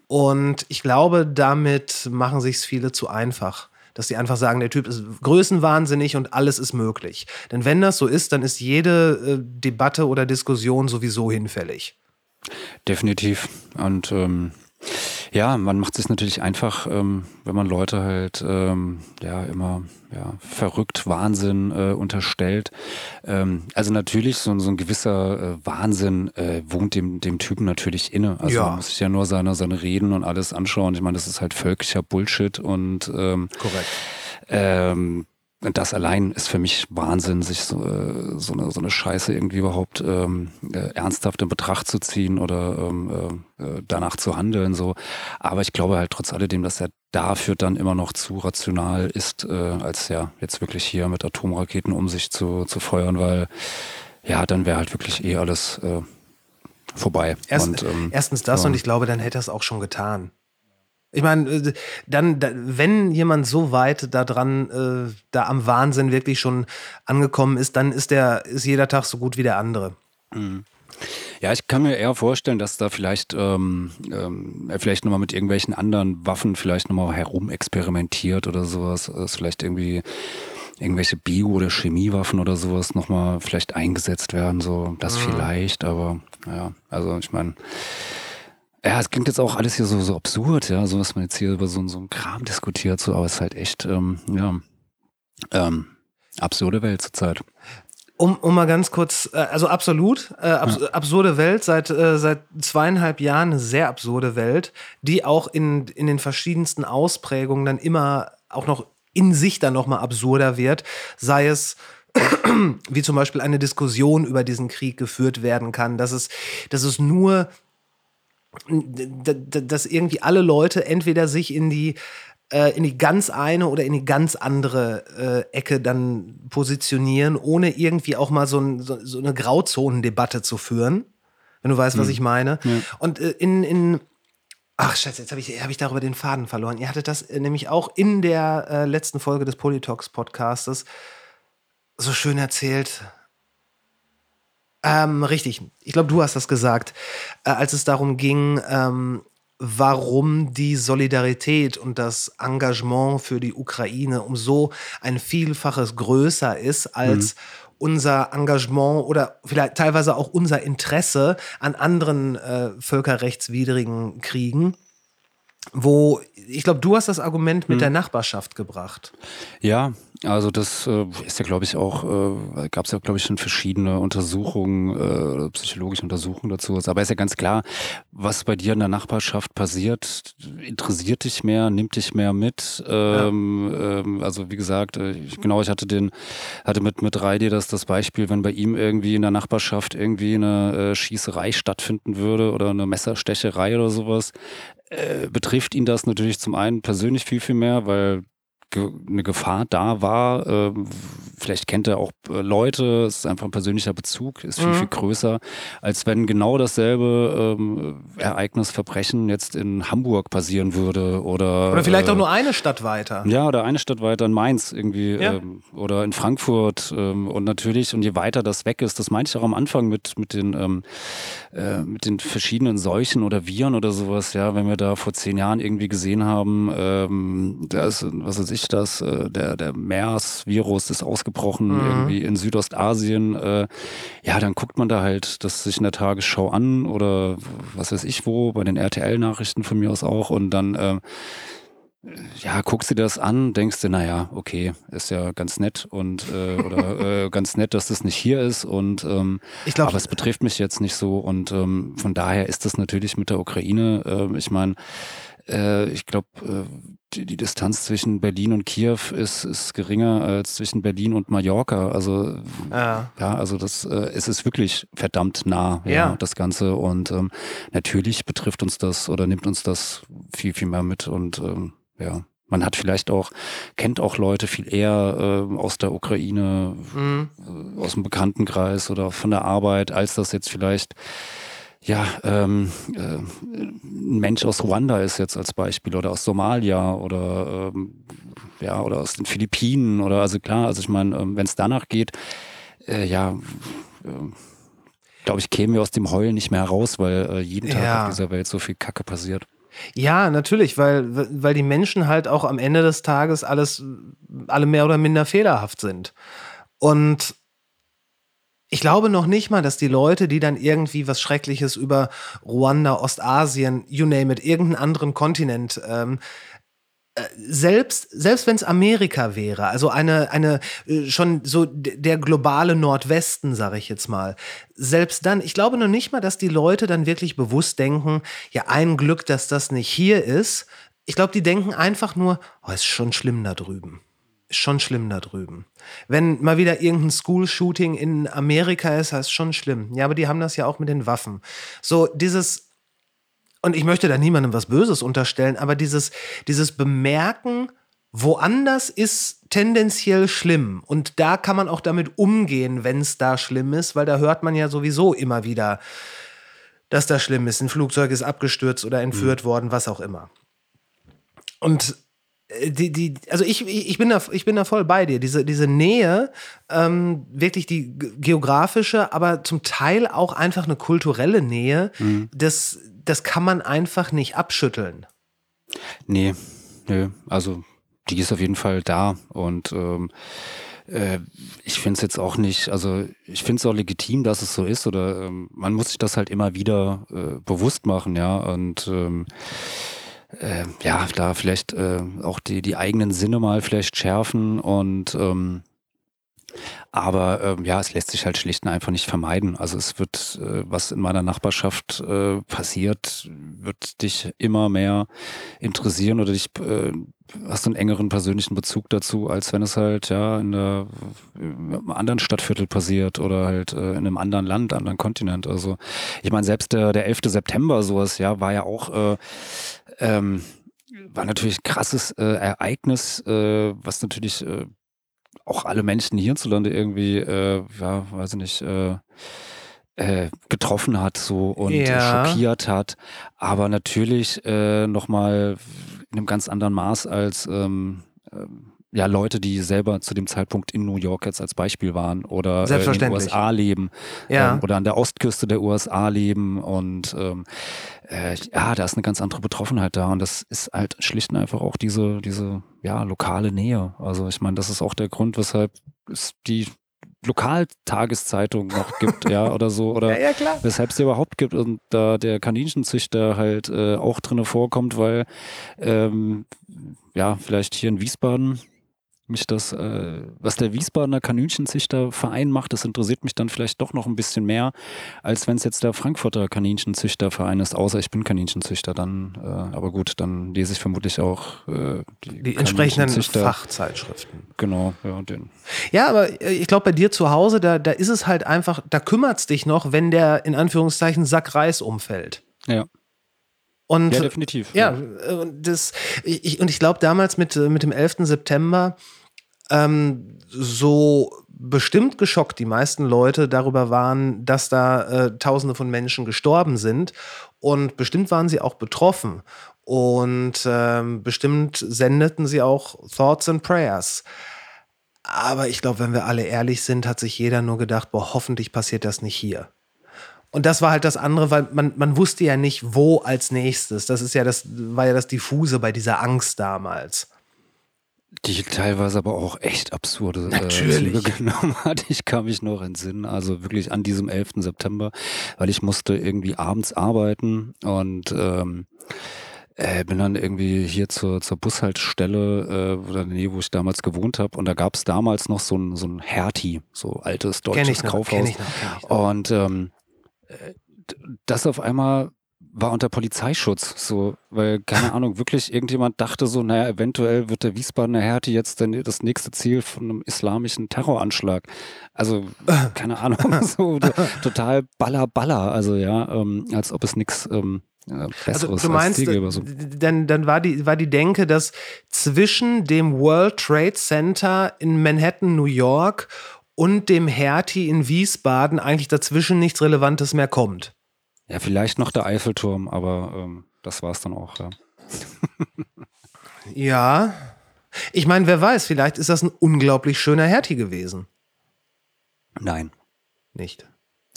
Und ich glaube, damit machen sich viele zu einfach. Dass sie einfach sagen, der Typ ist größenwahnsinnig und alles ist möglich. Denn wenn das so ist, dann ist jede äh, Debatte oder Diskussion sowieso hinfällig. Definitiv. Und ähm, ja, man macht es natürlich einfach, ähm, wenn man Leute halt ähm, ja immer ja, verrückt Wahnsinn äh, unterstellt. Ähm, also natürlich so, so ein gewisser äh, Wahnsinn äh, wohnt dem, dem Typen natürlich inne. Also Ja. man muss sich ja nur seine, seine Reden und alles anschauen. Ich meine, das ist halt völkischer Bullshit und ähm, Korrekt. ähm, und das allein ist für mich Wahnsinn, sich so, äh, so, eine, so eine Scheiße irgendwie überhaupt ähm, äh, ernsthaft in Betracht zu ziehen oder ähm, äh, äh, danach zu handeln. So. Aber ich glaube halt trotz alledem, dass er dafür dann immer noch zu rational ist, äh, als ja jetzt wirklich hier mit Atomraketen um sich zu, zu feuern, weil ja, dann wäre halt wirklich eh alles äh, vorbei. Erst, und, ähm, erstens das ja. und ich glaube, dann hätte er es auch schon getan. Ich meine, äh, dann, da, wenn jemand so weit da dran, äh, da am Wahnsinn wirklich schon angekommen ist, dann ist der, ist jeder Tag so gut wie der andere. Ja, ich kann mir eher vorstellen, dass da vielleicht ähm, ähm, er vielleicht nochmal mit irgendwelchen anderen Waffen vielleicht nochmal herumexperimentiert oder sowas. Dass vielleicht irgendwie irgendwelche Bio- oder Chemiewaffen oder sowas nochmal vielleicht eingesetzt werden. So, das vielleicht, aber ja, also ich meine. Ja, es klingt jetzt auch alles hier so, so absurd, ja, so was man jetzt hier über so, so einen Kram diskutiert, so, aber es ist halt echt, ähm, ja, ähm, absurde Welt zurzeit. Um, um mal ganz kurz, äh, also absolut, äh, abs absurde Welt, seit, äh, seit zweieinhalb Jahren eine sehr absurde Welt, die auch in, in den verschiedensten Ausprägungen dann immer auch noch in sich dann nochmal absurder wird, sei es wie zum Beispiel eine Diskussion über diesen Krieg geführt werden kann, dass es, dass es nur, dass irgendwie alle Leute entweder sich in die äh, in die ganz eine oder in die ganz andere äh, Ecke dann positionieren, ohne irgendwie auch mal so, ein, so, so eine Grauzonendebatte zu führen. Wenn du weißt, was ich meine. Und äh, in, in Ach, Scheiße, jetzt habe ich, hab ich darüber den Faden verloren. Ihr hattet das äh, nämlich auch in der äh, letzten Folge des Politox Podcastes so schön erzählt. Ähm, richtig. Ich glaube, du hast das gesagt, äh, als es darum ging, ähm, warum die Solidarität und das Engagement für die Ukraine um so ein Vielfaches größer ist als unser Engagement oder vielleicht teilweise auch unser Interesse an anderen äh, völkerrechtswidrigen Kriegen. Wo, ich glaube, du hast das Argument mit der Nachbarschaft gebracht. Ja, also das äh, ist ja, glaube ich, auch, äh, gab es ja, glaube ich, schon verschiedene Untersuchungen, äh, psychologische Untersuchungen dazu. Aber ist ja ganz klar, was bei dir in der Nachbarschaft passiert, interessiert dich mehr, nimmt dich mehr mit. Ähm, ähm, also wie gesagt, äh, ich, genau, ich hatte den, hatte mit mit Reidi das das Beispiel, wenn bei ihm irgendwie in der Nachbarschaft irgendwie eine äh, Schießerei stattfinden würde oder eine Messerstecherei oder sowas, äh, betrifft ihn das natürlich zum einen persönlich viel, viel mehr, weil eine Gefahr da war. Vielleicht kennt er auch äh, Leute, es ist einfach ein persönlicher Bezug, ist viel, viel größer, als wenn genau dasselbe ähm, Ereignis, Verbrechen jetzt in Hamburg passieren würde oder. Oder vielleicht äh, auch nur eine Stadt weiter. ja, oder eine Stadt weiter in Mainz irgendwie Ja. ähm, oder in Frankfurt ähm, und natürlich und je weiter das weg ist, das meinte ich auch am Anfang mit mit den ähm, äh, mit den verschiedenen Seuchen oder Viren oder sowas, ja, wenn wir da vor zehn Jahren irgendwie gesehen haben, ähm, da ist, was weiß ich, das, äh, der, der MERS-Virus ist ausgebrochen irgendwie in Südostasien, äh, ja, dann guckt man da halt das sich in der Tagesschau an oder was weiß ich wo, bei den RTL-Nachrichten von mir aus auch und dann ähm, ja, guckst dir das an, denkst dir, naja, okay, ist ja ganz nett und äh, oder äh, ganz nett, dass das nicht hier ist und ähm, Ich glaub- aber es betrifft mich jetzt nicht so und ähm, von daher ist das natürlich mit der Ukraine, äh, ich meine, äh, ich glaube, äh, die, die Distanz zwischen Berlin und Kiew ist, ist geringer als zwischen Berlin und Mallorca. Also Ja. ja, also das äh, es ist wirklich verdammt nah, ja, Ja. das Ganze. Und ähm, natürlich betrifft uns das oder nimmt uns das viel, viel mehr mit. Und ähm, ja, man hat vielleicht auch, kennt auch Leute viel eher äh, aus der Ukraine, Mhm. äh, aus dem Bekanntenkreis oder von der Arbeit, als das jetzt vielleicht ja, ähm, äh, ein Mensch aus Ruanda ist jetzt als Beispiel oder aus Somalia oder ähm, ja oder aus den Philippinen oder also klar, also ich meine, ähm, wenn es danach geht, äh, ja, äh, glaube ich, kämen wir aus dem Heulen nicht mehr heraus, weil äh, jeden Tag Ja. auf dieser Welt so viel Kacke passiert. Ja, natürlich, weil, weil die Menschen halt auch am Ende des Tages alles, alle mehr oder minder fehlerhaft sind. Und ich glaube noch nicht mal, dass die Leute, die dann irgendwie was Schreckliches über Ruanda, Ostasien, you name it, irgendeinen anderen Kontinent, ähm, äh, selbst, selbst wenn es Amerika wäre, also eine, eine äh, schon so der globale Nordwesten, sage ich jetzt mal, selbst dann, ich glaube noch nicht mal, dass die Leute dann wirklich bewusst denken, ja, ein Glück, dass das nicht hier ist. Ich glaube, die denken einfach nur, oh, ist schon schlimm da drüben. Schon schlimm da drüben. Wenn mal wieder irgendein School-Shooting in Amerika ist, ist schon schlimm. Ja, aber die haben das ja auch mit den Waffen. So, dieses, und ich möchte da niemandem was Böses unterstellen, aber dieses, dieses Bemerken, woanders ist tendenziell schlimm. Und da kann man auch damit umgehen, wenn es da schlimm ist, weil da hört man ja sowieso immer wieder, dass das schlimm ist. Ein Flugzeug ist abgestürzt oder entführt worden, was auch immer. Und die, die, also ich, ich, bin da, ich bin da voll bei dir. Diese, diese Nähe, ähm, wirklich die ge- geografische, aber zum Teil auch einfach eine kulturelle Nähe, das, das kann man einfach nicht abschütteln. Nee, nö, also die ist auf jeden Fall da und ähm, äh, ich finde es jetzt auch nicht, also ich finde es auch legitim, dass es so ist oder ähm, man muss sich das halt immer wieder äh, bewusst machen, ja und ähm, äh, ja, da vielleicht äh, auch die, die eigenen Sinne mal vielleicht schärfen und ähm, aber ähm, ja, es lässt sich halt schlicht und einfach nicht vermeiden. Also es wird, äh, was in meiner Nachbarschaft äh, passiert, wird dich immer mehr interessieren oder dich äh, hast einen engeren persönlichen Bezug dazu, als wenn es halt ja in, der, in einem anderen Stadtviertel passiert oder halt äh, in einem anderen Land, anderen Kontinent. Also ich meine, selbst der, der 11. September sowas, ja, war ja auch äh, ähm, war natürlich ein krasses äh, Ereignis, äh, was natürlich äh, auch alle Menschen hierzulande irgendwie, äh, ja, weiß ich nicht, äh, äh, getroffen hat so und Ja. schockiert hat, aber natürlich äh, nochmal in einem ganz anderen Maß als ähm, ähm, ja, Leute, die selber zu dem Zeitpunkt in New York jetzt als Beispiel waren oder äh, in den. USA leben Ja. ähm, oder an der Ostküste der USA leben und ähm, äh, ja, da ist eine ganz andere Betroffenheit da und das ist halt schlicht und einfach auch diese, diese ja, lokale Nähe. Also ich meine, das ist auch der Grund, weshalb es die Lokaltageszeitung noch gibt, ja, oder so, oder Ja, ja, klar. weshalb es die überhaupt gibt und da der Kaninchenzüchter halt äh, auch drinne vorkommt, weil ähm, ja, vielleicht hier in Wiesbaden mich das, äh, was der Wiesbadener Kaninchenzüchterverein macht, das interessiert mich dann vielleicht doch noch ein bisschen mehr, als wenn es jetzt der Frankfurter Kaninchenzüchterverein ist, außer ich bin Kaninchenzüchter, dann, äh, aber gut, dann lese ich vermutlich auch äh, die, Die entsprechenden Fachzeitschriften. Genau, ja, den. Ja, aber äh, ich glaube, bei dir zu Hause, da, da ist es halt einfach, da kümmert es dich noch, wenn der in Anführungszeichen Sack Reis umfällt. Ja, Und ja definitiv. Ja, äh, und das, ich, ich- und ich glaube damals mit, äh, mit dem 11. September, ähm, so bestimmt geschockt die meisten Leute darüber waren, dass da äh, Tausende von Menschen gestorben sind. Und bestimmt waren sie auch betroffen. Und ähm, bestimmt sendeten sie auch Thoughts and Prayers. Aber ich glaube, wenn wir alle ehrlich sind, hat sich jeder nur gedacht, boah, hoffentlich passiert das nicht hier. Und das war halt das andere, weil man, man wusste ja nicht, wo als nächstes. Das ist ja das, war ja das Diffuse bei dieser Angst damals. Die teilweise aber auch echt absurde äh, Natürlich. Züge genommen hat. Ich kann mich noch entsinnen, also wirklich an diesem 11. September, weil ich musste irgendwie abends arbeiten und ähm, äh, bin dann irgendwie hier zur, zur Bushaltestelle äh, oder in der Nähe, wo ich damals gewohnt habe. Und da gab es damals noch so ein, so ein Hertie, so altes Kenn deutsches ich noch, Kaufhaus. kenn ich noch, kenn ich noch. Und ähm, äh, das auf einmal war unter Polizeischutz, so, weil, keine Ahnung, wirklich irgendjemand dachte so, naja, eventuell wird der Wiesbadener Härte jetzt dann das nächste Ziel von einem islamischen Terroranschlag. Also, keine Ahnung, so to- total baller, baller, also ja, ähm, als ob es nichts ähm, äh, Also Besseres du meinst, gäbe. So. dann, dann war, die, war die Denke, dass zwischen dem World Trade Center in Manhattan, New York und dem Hertie in Wiesbaden eigentlich dazwischen nichts Relevantes mehr kommt. Ja, vielleicht noch der Eiffelturm, aber ähm, das war's dann auch, ja. Ja. Ich meine, wer weiß, vielleicht ist das ein unglaublich schöner Hertie gewesen. Nein, Nicht.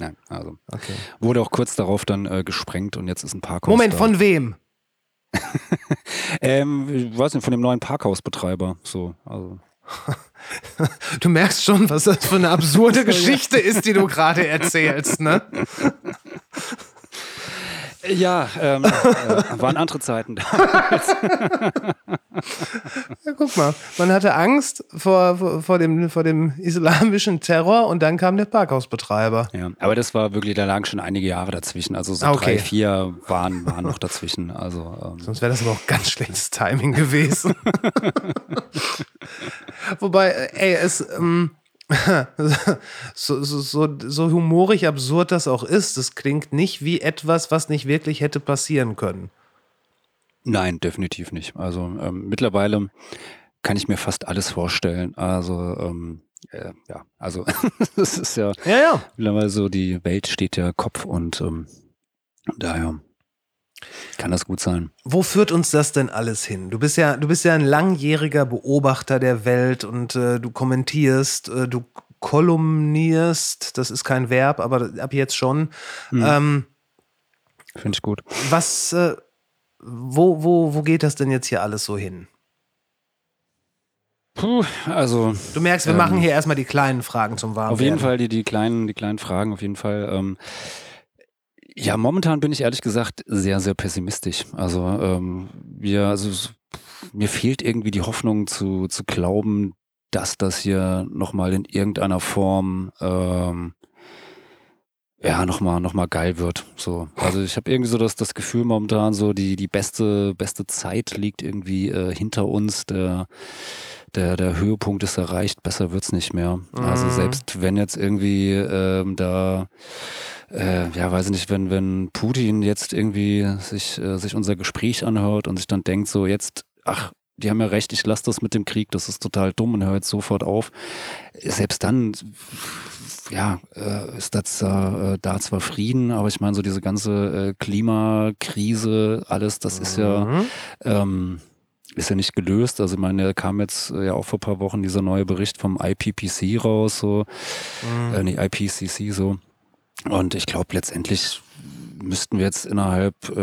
nein, also. Okay. Wurde auch kurz darauf dann äh, gesprengt und jetzt ist ein Parkhaus Moment, da. von wem? Ähm, ich weiß nicht, von dem neuen Parkhausbetreiber. So, also. Du merkst schon, was das für eine absurde Geschichte ist, die du gerade erzählst, ne? Ja, ähm, äh, waren andere Zeiten. Ja, guck mal, man hatte Angst vor, vor, vor, dem, vor dem islamischen Terror und dann kam der Parkhausbetreiber. ja, aber das war wirklich, da lagen schon einige Jahre dazwischen. Also so Ah, okay. drei, vier waren, waren noch dazwischen. Also ähm, Sonst wäre das aber auch ganz schlechtes Timing gewesen. Wobei, äh, ey, es, ähm, so, so, so, so humorig absurd das auch ist, das klingt nicht wie etwas, was nicht wirklich hätte passieren können. nein, definitiv nicht. Also ähm, mittlerweile kann ich mir fast alles vorstellen. Also ähm, äh, ja, also das ist ja Ja, ja. mittlerweile so, die Welt steht ja Kopf und ähm, daher kann das gut sein. Wo führt uns das denn alles hin? Du bist ja, du bist ja ein langjähriger Beobachter der Welt und äh, du kommentierst, äh, du kolumnierst, das ist kein Verb, aber ab jetzt schon. Ähm, Finde ich gut. was, äh, wo, wo, wo geht das denn jetzt hier alles so hin? Puh, also Du merkst, wir Ähm, machen hier erstmal die kleinen Fragen zum Warmwerden. Auf jeden Fall die, die kleinen, die kleinen Fragen, auf jeden Fall. Ähm, ja, momentan bin ich ehrlich gesagt sehr, sehr pessimistisch. Also ähm, wir, also mir fehlt irgendwie die Hoffnung zu, zu glauben, dass das hier nochmal in irgendeiner Form ähm, ja, nochmal noch mal geil wird. So. Also ich habe irgendwie so das, das Gefühl momentan, so die, die beste, beste Zeit liegt irgendwie äh, hinter uns. Der, der, der Höhepunkt ist erreicht, besser wird's nicht mehr. Also selbst wenn jetzt irgendwie ähm, da äh, ja, weiß ich nicht, wenn, wenn Putin jetzt irgendwie sich, äh, sich unser Gespräch anhört und sich dann denkt, so jetzt, ach, die haben ja recht, ich lasse das mit dem Krieg, das ist total dumm und höre jetzt sofort auf. Selbst dann, ja, äh, ist das äh, da zwar Frieden, aber ich meine, so diese ganze äh, Klimakrise, alles, das ist ja, ähm, ist ja nicht gelöst. Also ich meine, da kam jetzt äh, ja auch vor ein paar Wochen dieser neue Bericht vom IPPC raus, so, äh, nee, IPCC so. Und ich glaube, letztendlich müssten wir jetzt innerhalb äh,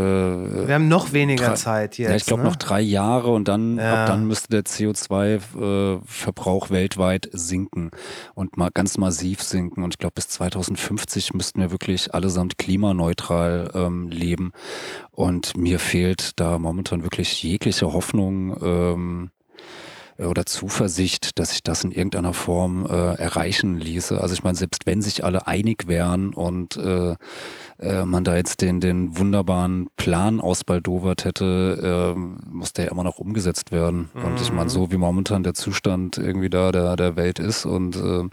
Wir haben noch weniger drei- Zeit jetzt. ja, ich glaube ne? noch drei Jahre und dann Ja. ab dann müsste der CO2-Verbrauch weltweit sinken und mal ganz massiv sinken. Und ich glaube bis 2050 müssten wir wirklich allesamt klimaneutral ähm, leben. Und mir fehlt da momentan wirklich jegliche Hoffnung. Ähm, oder Zuversicht, dass sich das in irgendeiner Form äh, erreichen ließe. Also ich meine, selbst wenn sich alle einig wären und äh, äh, man da jetzt den, den wunderbaren Plan ausbaldowert hätte, äh, muss der immer noch umgesetzt werden. Und ich meine, so wie momentan der Zustand irgendwie da der, der Welt ist und äh,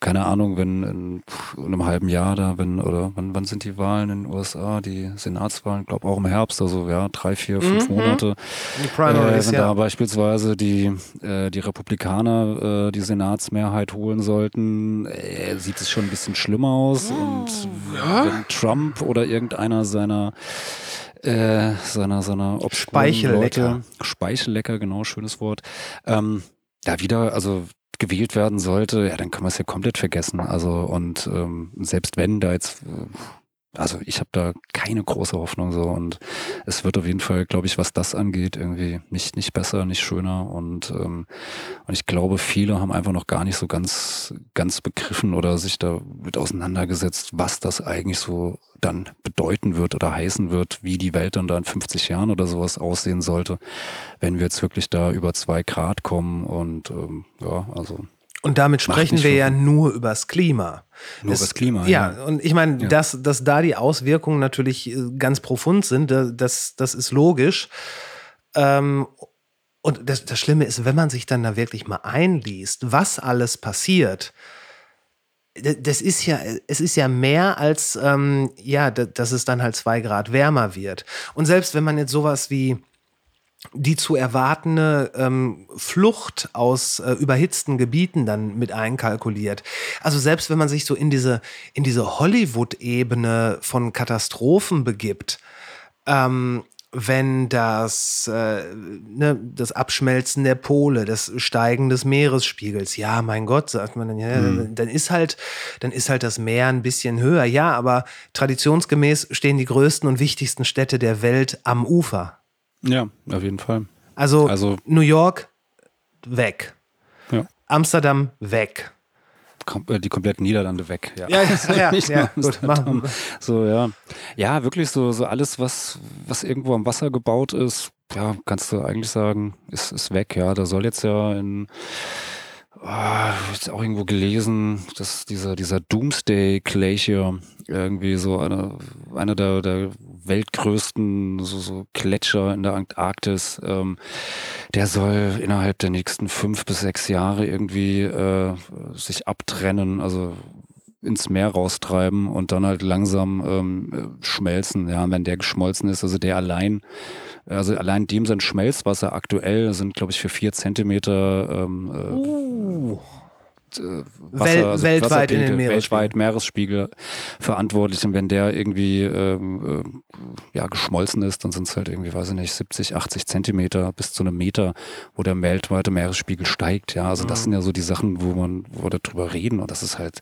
keine Ahnung, wenn in, in einem halben Jahr da, wenn, oder wann, wann sind die Wahlen in den USA, die Senatswahlen, glaube auch im Herbst, also ja, drei, vier, fünf Monate. Die Primaries, äh, wenn ja. da beispielsweise die, äh, die Republikaner äh, die Senatsmehrheit holen sollten, äh, sieht es schon ein bisschen schlimmer aus. Und wenn Trump oder irgendeiner seiner äh, seiner, seiner Speichellecker. Speichellecker, genau, schönes Wort, ähm, da wieder, also gewählt werden sollte, ja, dann können wir es ja komplett vergessen. Also und ähm, selbst wenn da jetzt, äh, also ich habe da keine große Hoffnung so und es wird auf jeden Fall, glaube ich, was das angeht, irgendwie nicht nicht besser, nicht schöner und ähm, und ich glaube, viele haben einfach noch gar nicht so ganz ganz begriffen oder sich damit auseinandergesetzt, was das eigentlich so dann bedeuten wird oder heißen wird, wie die Welt dann da in 50 Jahren oder sowas aussehen sollte, wenn wir jetzt wirklich da über zwei Grad kommen und ähm, ja, also Und damit sprechen wir ja nur übers Klima. Nur Es- übers Klima, Ja, ja. und ich meine, Ja. dass, dass da die Auswirkungen natürlich äh, ganz profund sind, da- das, das ist logisch. Ähm, und das, das Schlimme ist, wenn man sich dann da wirklich mal einliest, was alles passiert, das ist ja, es ist ja mehr als, ähm, ja, dass es dann halt zwei Grad wärmer wird. Und selbst wenn man jetzt sowas wie die zu erwartende ähm, Flucht aus äh, überhitzten Gebieten dann mit einkalkuliert. Also selbst wenn man sich so in diese, in diese Hollywood-Ebene von Katastrophen begibt, ähm, wenn das, äh, ne, das Abschmelzen der Pole, das Steigen des Meeresspiegels, ja, mein Gott, sagt man dann, ja, dann ist halt, dann ist halt das Meer ein bisschen höher. Ja, aber traditionsgemäß stehen die größten und wichtigsten Städte der Welt am Ufer. Ja, auf jeden Fall. Also, Also- New York weg. Ja. Amsterdam weg. Kom äh, die kompletten Niederlande weg. Ja, Ja, ja, ja, gut, machen. So, ja. Ja, wirklich so, so alles, was, was irgendwo am Wasser gebaut ist, ja, kannst du eigentlich sagen, ist, ist weg. Ja, da soll jetzt ja in, oh, hab ich jetzt auch irgendwo gelesen, dass dieser, dieser Doomsday Glacier irgendwie so eine, einer der, der weltgrößten so, so Gletscher in der Antarktis, ähm, der soll innerhalb der nächsten fünf bis sechs Jahre irgendwie äh, sich abtrennen, also ins Meer raustreiben und dann halt langsam ähm, äh, schmelzen. Ja, wenn der geschmolzen ist, also der allein, also allein dem sein Schmelzwasser aktuell sind, glaube ich, für vier Zentimeter ähm, äh, äh, Wel- weltweit in den Meeresspiegel. weltweit Meeresspiegel verantwortlich. Und wenn der irgendwie ähm, äh, ja, geschmolzen ist, dann sind es halt irgendwie, weiß ich nicht, 70, 80 Zentimeter bis zu einem Meter, wo der weltweite Meeresspiegel steigt. Ja, also Mhm. das sind ja so die Sachen, wo man, wo wir darüber reden. Und das ist halt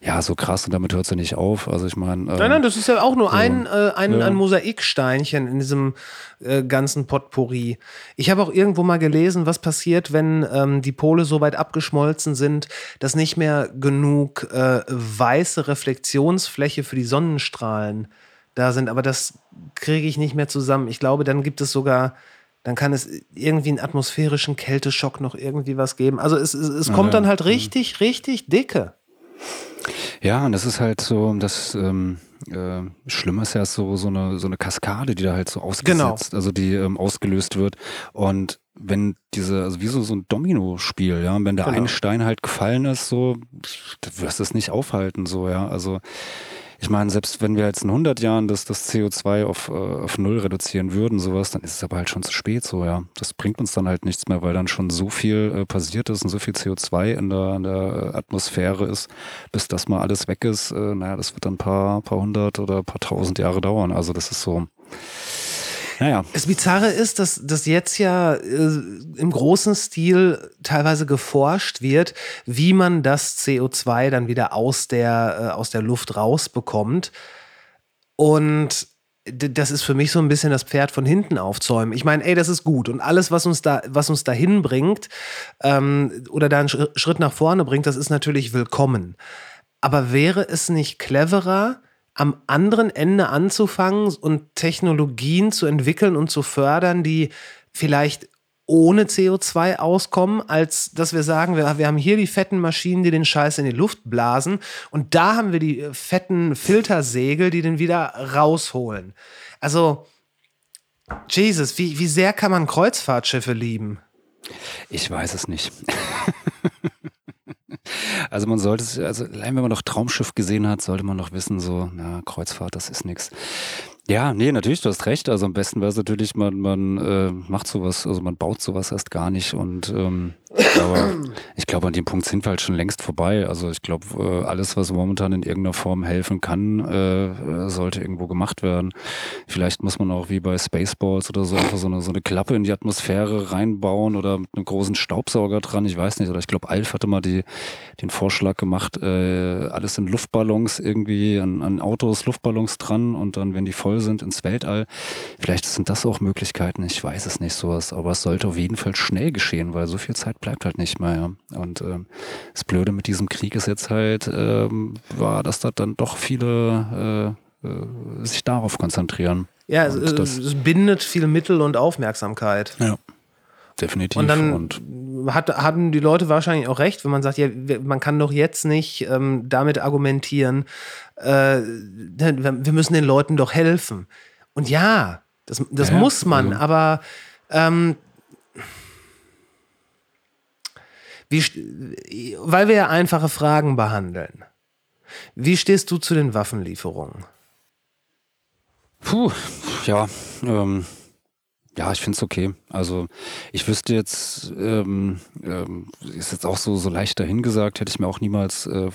ja so krass und damit hört es ja nicht auf. Also ich meine. Ähm, Nein, nein, das ist ja auch nur ein, äh, ein, Ja. ein Mosaiksteinchen in diesem äh, ganzen Potpourri. Ich habe auch irgendwo mal gelesen, was passiert, wenn ähm, die Pole so weit abgeschmolzen sind, dass nicht mehr genug äh, weiße Reflexionsfläche für die Sonnenstrahlen da sind. Aber das kriege ich nicht mehr zusammen. Ich glaube, dann gibt es sogar. Dann kann es irgendwie einen atmosphärischen Kälteschock noch irgendwie was geben. Also es, es, es kommt ja. dann halt richtig, richtig dicke. Ja, und das ist halt so, das ähm, äh, Schlimme ist ja so, so, eine, so eine Kaskade, die da halt so ausgesetzt, also die ähm, ausgelöst wird. Und wenn diese, also wie so, so ein Domino-Spiel, ja, wenn der Genau. ein Stein halt gefallen ist, so, du wirst es nicht aufhalten, so, ja, also ich meine, selbst wenn wir jetzt in 100 Jahren das, das CO2 auf, äh, auf Null reduzieren würden, sowas, dann ist es aber halt schon zu spät so, ja. Das bringt uns dann halt nichts mehr, weil dann schon so viel äh, passiert ist und so viel CO2 in der, in der Atmosphäre ist, bis das mal alles weg ist. Äh, naja, das wird dann ein paar, paar hundert oder ein paar tausend Jahre dauern. Also das ist so, naja. Das Bizarre ist, dass, dass jetzt ja äh, im großen Stil teilweise geforscht wird, wie man das CO2 dann wieder aus der, äh, aus der Luft rausbekommt. Und das ist für mich so ein bisschen das Pferd von hinten aufzäumen. Ich meine, ey, das ist gut. Und alles, was uns da, was uns dahin bringt ähm, oder da einen Schri- Schritt nach vorne bringt, das ist natürlich willkommen. Aber wäre es nicht cleverer, am anderen Ende anzufangen und Technologien zu entwickeln und zu fördern, die vielleicht ohne CO2 auskommen, als dass wir sagen, wir, wir haben hier die fetten Maschinen, die den Scheiß in die Luft blasen und da haben wir die äh, fetten Filtersegel, die den wieder rausholen. Also, Jesus, wie, wie sehr kann man Kreuzfahrtschiffe lieben? Ich weiß es nicht. also man sollte also allein wenn man noch Traumschiff gesehen hat, sollte man noch wissen, so, na, Kreuzfahrt, das ist nix. Ja, nee, natürlich, du hast recht. Also am besten wäre es natürlich, man, man äh, macht sowas, also man baut sowas erst gar nicht. Und ähm, aber ich glaube, an dem Punkt sind wir halt schon längst vorbei. Also ich glaube, äh, alles, was momentan in irgendeiner Form helfen kann, äh, äh, sollte irgendwo gemacht werden. Vielleicht muss man auch wie bei Spaceballs oder so einfach so eine, so eine Klappe in die Atmosphäre reinbauen oder mit einem großen Staubsauger dran. Ich weiß nicht. Oder ich glaube, Alf hatte mal die, den Vorschlag gemacht, alles in Luftballons irgendwie an, an Autos, Luftballons dran und dann, wenn die voll sind, ins Weltall. Vielleicht sind das auch Möglichkeiten. Ich weiß es nicht sowas. Aber es sollte auf jeden Fall schnell geschehen, weil so viel Zeit bleibt halt nicht mehr. Ja. Und ähm, das Blöde mit diesem Krieg ist jetzt halt, ähm, war, dass da dann doch viele äh, äh, sich darauf konzentrieren. Ja, es, das- es, bindet viel Mittel und Aufmerksamkeit. Ja. Definitiv. Und dann und hat, hatten die Leute wahrscheinlich auch recht, wenn man sagt, ja, man kann doch jetzt nicht ähm, damit argumentieren, äh, wir müssen den Leuten doch helfen. Und ja, das, das Ja, ja, muss man, also- aber ähm, wie, weil wir ja einfache Fragen behandeln. Wie stehst du zu den Waffenlieferungen? Puh, ja, ähm, ja, ich finde es okay. Also ich wüsste jetzt, ähm, ähm, ist jetzt auch so, so leicht dahingesagt, hätte ich mir auch niemals äh,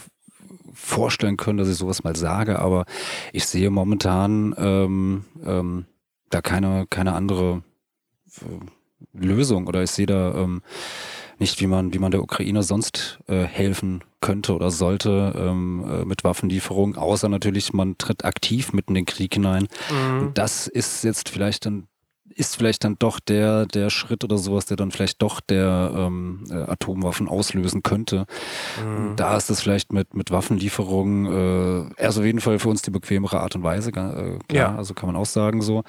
vorstellen können, dass ich sowas mal sage, aber ich sehe momentan ähm, ähm, da keine, keine andere äh, Lösung oder ich sehe da ähm, nicht, wie man, wie man der Ukraine sonst äh, helfen könnte oder sollte ähm, äh, mit Waffenlieferungen, außer natürlich, man tritt aktiv mitten in den Krieg hinein. Und das ist jetzt vielleicht dann ist vielleicht dann doch der, der Schritt oder sowas, der dann vielleicht doch der ähm, äh, Atomwaffen auslösen könnte. Da ist es vielleicht mit, mit Waffenlieferungen äh, erst auf jeden Fall für uns die bequemere Art und Weise, äh, klar, Ja. also kann man auch sagen so.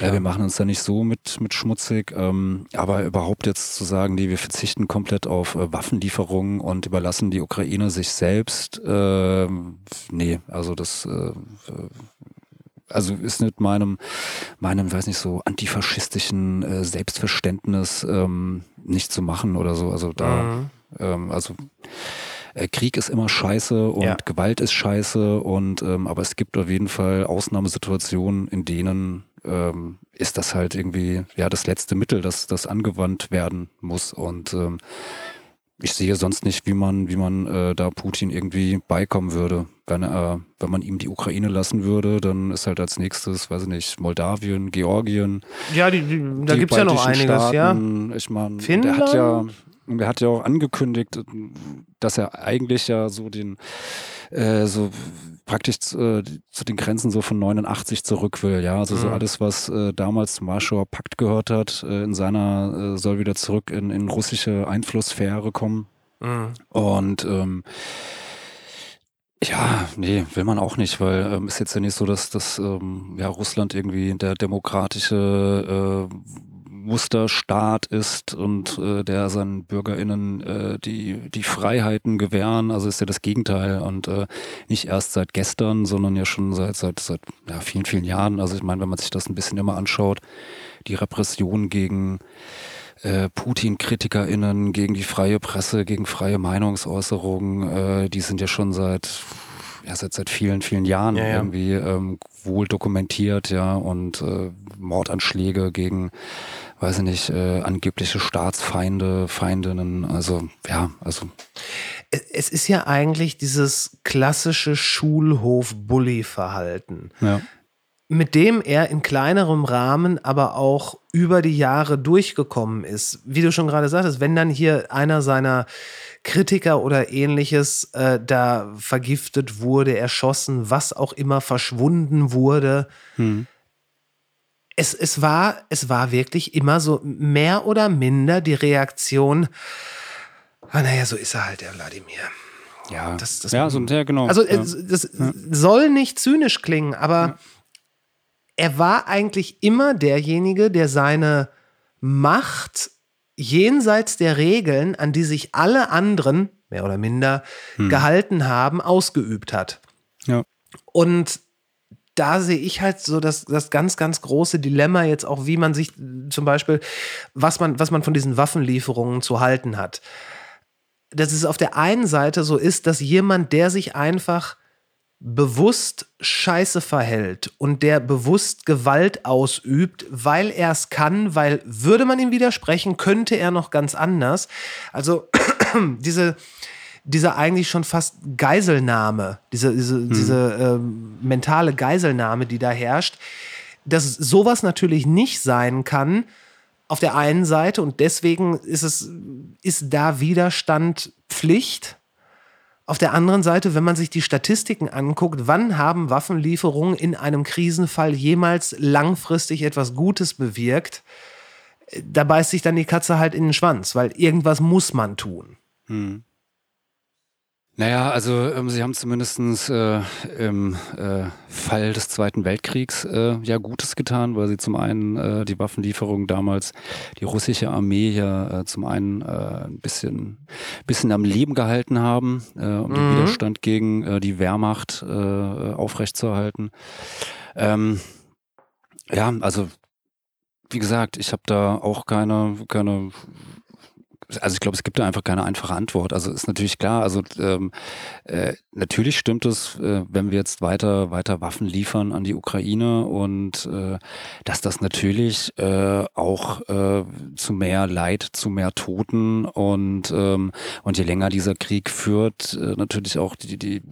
Äh, wir machen uns da nicht so mit, mit schmutzig, ähm, aber überhaupt jetzt zu sagen, nee, wir verzichten komplett auf äh, Waffenlieferungen und überlassen die Ukraine sich selbst, äh, nee, also das äh, also ist mit meinem, meinem, weiß nicht, so antifaschistischen äh, Selbstverständnis ähm, nicht zu machen oder so. Also da, ähm, also äh, Krieg ist immer scheiße und Ja. Gewalt ist scheiße und ähm, aber es gibt auf jeden Fall Ausnahmesituationen, in denen ähm, ist das halt irgendwie ja das letzte Mittel, das das angewandt werden muss und ähm, ich sehe sonst nicht, wie man, wie man äh, da Putin irgendwie beikommen würde. Wenn, äh, wenn man ihm die Ukraine lassen würde, dann ist halt als nächstes, weiß ich nicht, Moldawien, Georgien. Ja, die, die, da gibt es ja noch einiges, ja. Staaten. Ich meine, der hat ja, der hat ja auch angekündigt, dass er eigentlich ja so den, äh, so praktisch zu, äh, zu den Grenzen so von 89 zurück will, ja. Also so Mhm. alles, was äh, damals zum Warschauer Pakt gehört hat, äh, in seiner, äh, soll wieder zurück in, in russische Einflusssphäre kommen. Mhm. Und ähm, ja, nee, will man auch nicht, weil ähm, ist jetzt ja nicht so, dass dass ähm, ja, Russland irgendwie der demokratische äh, Musterstaat ist und äh, der seinen BürgerInnen äh, die, die Freiheiten gewähren. Also ist ja das Gegenteil und äh, nicht erst seit gestern, sondern ja schon seit, seit, seit ja, vielen, vielen Jahren. Also ich meine, wenn man sich das ein bisschen immer anschaut, die Repression gegen äh, Putin-KritikerInnen, gegen die freie Presse, gegen freie Meinungsäußerung, äh, die sind ja schon seit ja, seit, seit vielen, vielen Jahren Ja, ja. irgendwie ähm, wohl dokumentiert, ja, und äh, Mordanschläge gegen, weiß ich nicht, äh, angebliche Staatsfeinde, Feindinnen, also ja, also Es- Es ist ja eigentlich dieses klassische Schulhof-Bully-Verhalten. ja. Mit dem er in kleinerem Rahmen aber auch über die Jahre durchgekommen ist. Wie du schon gerade sagtest, wenn dann hier einer seiner Kritiker oder ähnliches äh, da vergiftet wurde, erschossen, was auch immer verschwunden wurde. Es, es, war, es war wirklich immer so mehr oder minder die Reaktion, ah, naja, so ist er halt, der Wladimir. Ja, Das- das- ja, so, ja, genau. Also ja. es, das soll nicht zynisch klingen, aber er war eigentlich immer derjenige, der seine Macht jenseits der Regeln, an die sich alle anderen, mehr oder minder, gehalten haben, ausgeübt hat. ja. Und da sehe ich halt so das, das ganz, ganz große Dilemma jetzt auch, wie man sich zum Beispiel, was man, was man von diesen Waffenlieferungen zu halten hat. Dass es auf der einen Seite so ist, dass jemand, der sich einfach bewusst scheiße verhält und der bewusst Gewalt ausübt, weil er es kann, weil würde man ihm widersprechen, könnte er noch ganz anders. Also diese, diese eigentlich schon fast Geiselnahme, diese, diese, diese ähm, mentale Geiselnahme, die da herrscht, dass sowas natürlich nicht sein kann auf der einen Seite und deswegen ist es, ist da Widerstand Pflicht. Auf der anderen Seite, wenn man sich die Statistiken anguckt, wann haben Waffenlieferungen in einem Krisenfall jemals langfristig etwas Gutes bewirkt? Da beißt sich dann die Katze halt in den Schwanz, weil irgendwas muss man tun. Naja, also ähm, sie haben zumindestens äh, im äh, Fall des Zweiten Weltkriegs äh, ja Gutes getan, weil sie zum einen äh, die Waffenlieferung damals, die russische Armee ja äh, zum einen äh, ein bisschen, bisschen am Leben gehalten haben, äh, um den Widerstand gegen äh, die Wehrmacht äh, aufrechtzuerhalten. Ähm, ja, also wie gesagt, ich habe da auch keine, keine also ich glaube, es gibt da einfach keine einfache Antwort. Also ist natürlich klar, also ähm, äh, natürlich stimmt es, äh, wenn wir jetzt weiter, weiter Waffen liefern an die Ukraine und äh, dass das natürlich äh, auch äh, zu mehr Leid, zu mehr Toten und, ähm, und je länger dieser Krieg führt, äh, natürlich auch die, die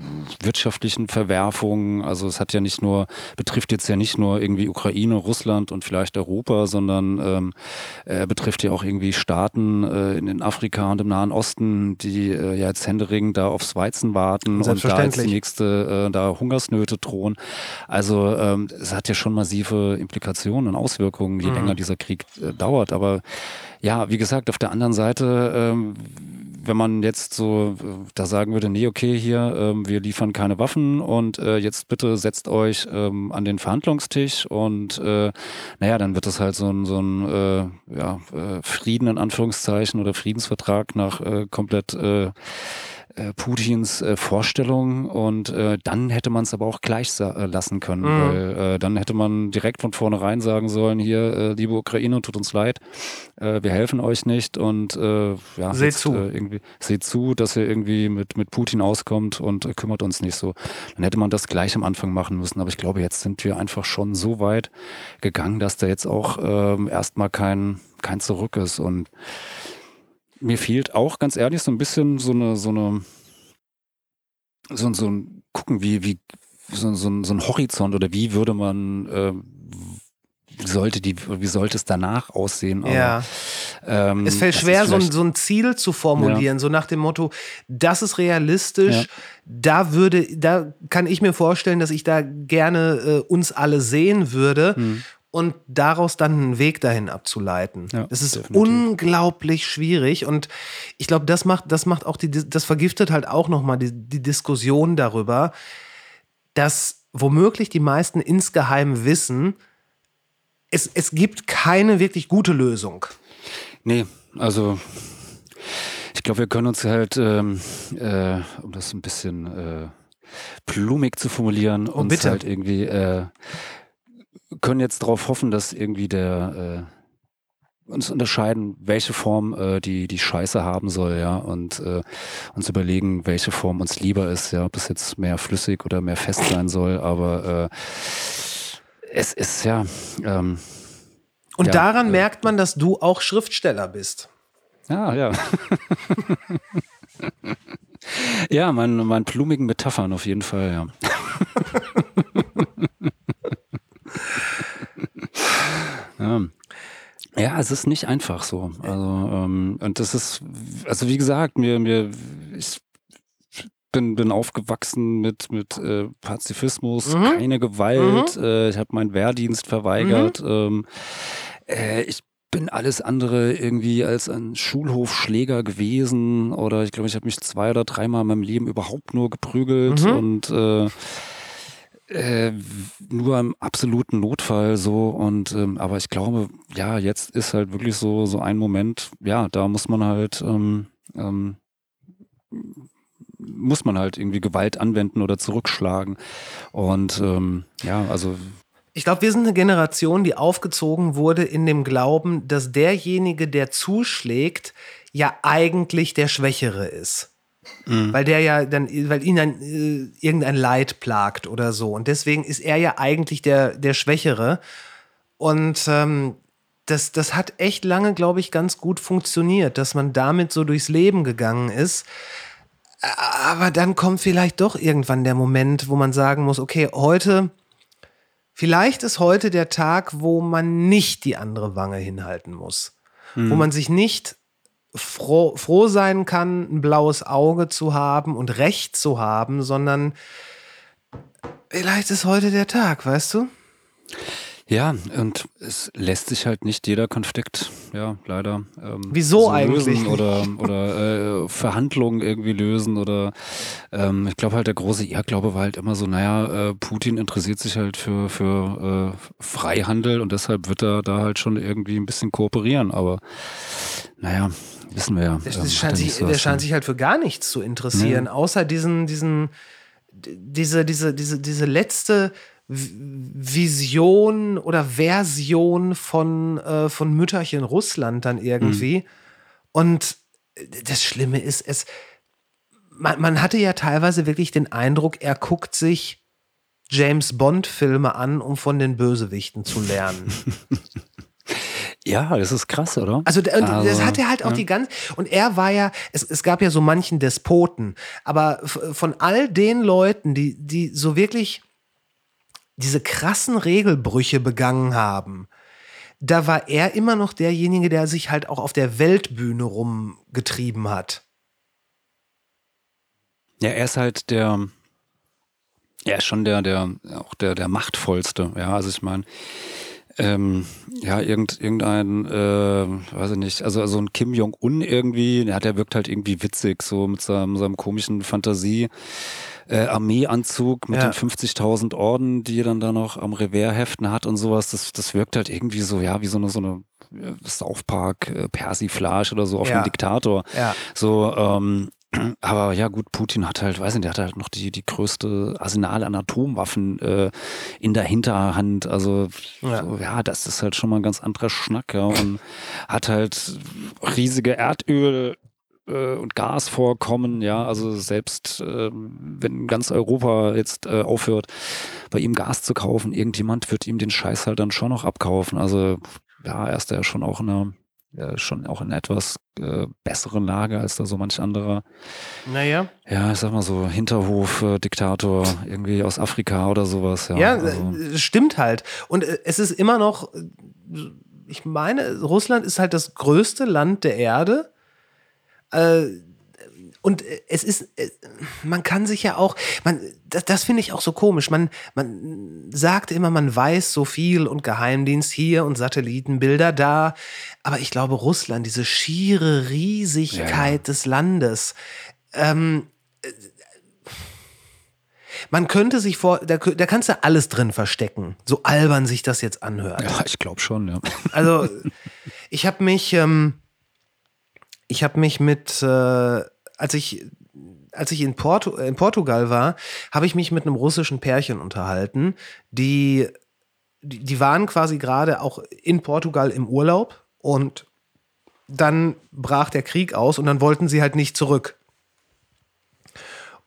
wirtschaftlichen Verwerfungen. Also es hat ja nicht nur, betrifft jetzt ja nicht nur irgendwie Ukraine, Russland und vielleicht Europa, sondern ähm, äh, betrifft ja auch irgendwie Staaten in, in Afrika und im Nahen Osten, die äh, ja jetzt händeringend da aufs Weizen warten und da als die nächste äh, da Hungersnöte drohen. Also ähm, es hat ja schon massive Implikationen und Auswirkungen, je länger dieser Krieg äh, dauert. Aber ja, wie gesagt, auf der anderen Seite, ähm, wenn man jetzt so äh, da sagen würde, nee, okay, hier, ähm, wir liefern keine Waffen und äh, jetzt bitte setzt euch ähm, an den Verhandlungstisch und äh, naja, dann wird das halt so ein, so ein äh, ja, äh, Frieden in Anführungszeichen oder Friedensvertrag nach äh, komplett äh, äh, Putins äh, Vorstellung und äh, dann hätte man es aber auch gleich äh, lassen können, weil äh, dann hätte man direkt von vornherein sagen sollen, hier, äh, liebe Ukraine, tut uns leid, äh, wir helfen euch nicht und äh, ja, Seht jetzt, zu. Äh, irgendwie, seht zu, dass ihr irgendwie mit, mit Putin auskommt und äh, kümmert uns nicht so. Dann hätte man das gleich am Anfang machen müssen, aber ich glaube, jetzt sind wir einfach schon so weit gegangen, dass da jetzt auch ähm, erstmal kein, kein Zurück ist und mir fehlt auch ganz ehrlich so ein bisschen so eine, so eine, so, so ein Gucken, wie, wie, so, so, ein- so ein Horizont oder wie würde man, äh, wie sollte die, wie sollte es danach aussehen? Aber, Ja. ähm, Es fällt schwer, so ein, so ein Ziel zu formulieren, so nach dem Motto, das ist realistisch, Ja. da würde, da kann ich mir vorstellen, dass ich da gerne äh, uns alle sehen würde und daraus dann einen Weg dahin abzuleiten. Ja, das ist definitiv. unglaublich schwierig und ich glaube, das macht, das macht auch die, das vergiftet halt auch nochmal die, die Diskussion darüber, dass womöglich die meisten insgeheim wissen, es, es gibt keine wirklich gute Lösung. Nee, also ich glaube, wir können uns halt, ähm, äh, um das ein bisschen äh, plumig zu formulieren, Oh, uns bitte. halt irgendwie äh, können jetzt darauf hoffen, dass irgendwie der äh, uns unterscheiden, welche Form äh, die die Scheiße haben soll, ja, und äh, uns überlegen, welche Form uns lieber ist, ja, ob es jetzt mehr flüssig oder mehr fest sein soll, aber äh, es ist ja ähm, Und Ja, daran äh, merkt man, dass du auch Schriftsteller bist. Ja, ja. ja, mein, mein blumigen Metaphern auf jeden Fall, ja. ja. Ja, es ist nicht einfach so. Also, ähm, und das ist, also wie gesagt, mir, mir, ich bin, bin aufgewachsen mit, mit äh, Pazifismus, Mhm. keine Gewalt, äh, ich habe meinen Wehrdienst verweigert. Ähm, äh, ich bin alles andere irgendwie als ein Schulhofschläger gewesen oder ich glaube, ich habe mich zwei oder dreimal in meinem Leben überhaupt nur geprügelt Mhm. und äh, äh, nur im absoluten Notfall so und ähm, aber ich glaube, ja, jetzt ist halt wirklich so so ein Moment, ja, da muss man halt ähm, ähm, muss man halt irgendwie Gewalt anwenden oder zurückschlagen und ähm, ja, also Ich glaube, wir sind eine Generation, die aufgezogen wurde in dem Glauben, dass derjenige, der zuschlägt, ja eigentlich der Schwächere ist. Weil der ja dann, weil ihn dann äh, irgendein Leid plagt oder so. Und deswegen ist er ja eigentlich der, der Schwächere. Und ähm, das, das hat echt lange, glaube ich, ganz gut funktioniert, dass man damit so durchs Leben gegangen ist. Aber dann kommt vielleicht doch irgendwann der Moment, wo man sagen muss, okay, heute, vielleicht ist heute der Tag, wo man nicht die andere Wange hinhalten muss. Wo man sich nicht froh, froh sein kann, ein blaues Auge zu haben und Recht zu haben, sondern vielleicht ist heute der Tag, weißt du? Ja, und es lässt sich halt nicht jeder Konflikt, ja, leider. Ähm, Wieso so eigentlich oder, oder äh, Verhandlungen irgendwie lösen oder ähm, ich glaube halt, der große Irrglaube war halt immer so, naja, äh, Putin interessiert sich halt für, für äh, Freihandel und deshalb wird er da halt schon irgendwie ein bisschen kooperieren, aber naja, wissen wir ja. Der, ähm, scheint, er sich, so der scheint sich halt für gar nichts zu interessieren, außer diesen, diesen, diese, diese, diese, diese letzte Vision oder Version von, äh, von Mütterchen Russland dann irgendwie. Und das Schlimme ist, es, man, man hatte ja teilweise wirklich den Eindruck, er guckt sich James Bond-Filme an, um von den Bösewichten zu lernen. Ja, das ist krass, oder? Also, und das Also, hat er halt auch ja. die ganze. Und er war ja, es, es gab ja so manchen Despoten, aber von all den Leuten, die, die so wirklich diese krassen Regelbrüche begangen haben, da war er immer noch derjenige, der sich halt auch auf der Weltbühne rumgetrieben hat. Ja, er ist halt der, er ist schon der, der, auch der, der machtvollste. Ja, also ich meine, ähm, ja, irgend, irgendein, äh, weiß ich nicht, also so ein Kim Jong-un irgendwie, ja, der wirkt halt irgendwie witzig, so mit seinem, seinem komischen Fantasie. Äh, Armeeanzug mit Ja. den 50.000 Orden, die er dann da noch am Revers heften hat und sowas, das, das wirkt halt irgendwie so, ja, wie so eine, so eine äh, Park äh, Persiflage oder so auf Ja. einen Diktator. Ja. So, ähm, aber ja gut, Putin hat halt, weiß nicht, der hat halt noch die, die größte Arsenal an Atomwaffen äh, in der Hinterhand. Also Ja. ja. So, ja, das ist halt schon mal ein ganz anderer Schnack, ja. Und hat halt riesige Erdöl äh, und Gasvorkommen, ja, also selbst ähm, wenn ganz Europa jetzt äh, aufhört, bei ihm Gas zu kaufen, irgendjemand wird ihm den Scheiß halt dann schon noch abkaufen. Also ja, er ist ja schon auch in einer, ja, schon auch in etwas äh, besseren Lage als da so manch anderer, Naja. ja, ich sag mal so Hinterhof-Diktator irgendwie aus Afrika oder sowas. Ja, Ja, also, äh, stimmt halt. Und äh, es ist immer noch, äh, ich meine, Russland ist halt das größte Land der Erde. Äh, und äh, es ist, äh, man kann sich ja auch, man, das, das finde ich auch so komisch. Man, man sagt immer, man weiß so viel und Geheimdienst hier und Satellitenbilder da. Aber ich glaube, Russland, diese schiere Riesigkeit Ja, ja. des Landes, ähm, Man könnte sich vor, da, da kannst du alles drin verstecken, so albern sich das jetzt anhört. Ja, ich glaube schon, ja. Also ich habe mich, ähm, ich habe mich mit, äh, als ich als ich in, Portu in Portugal war, habe ich mich mit einem russischen Pärchen unterhalten, die, die, die waren quasi gerade auch in Portugal im Urlaub und dann brach der Krieg aus und dann wollten sie halt nicht zurück.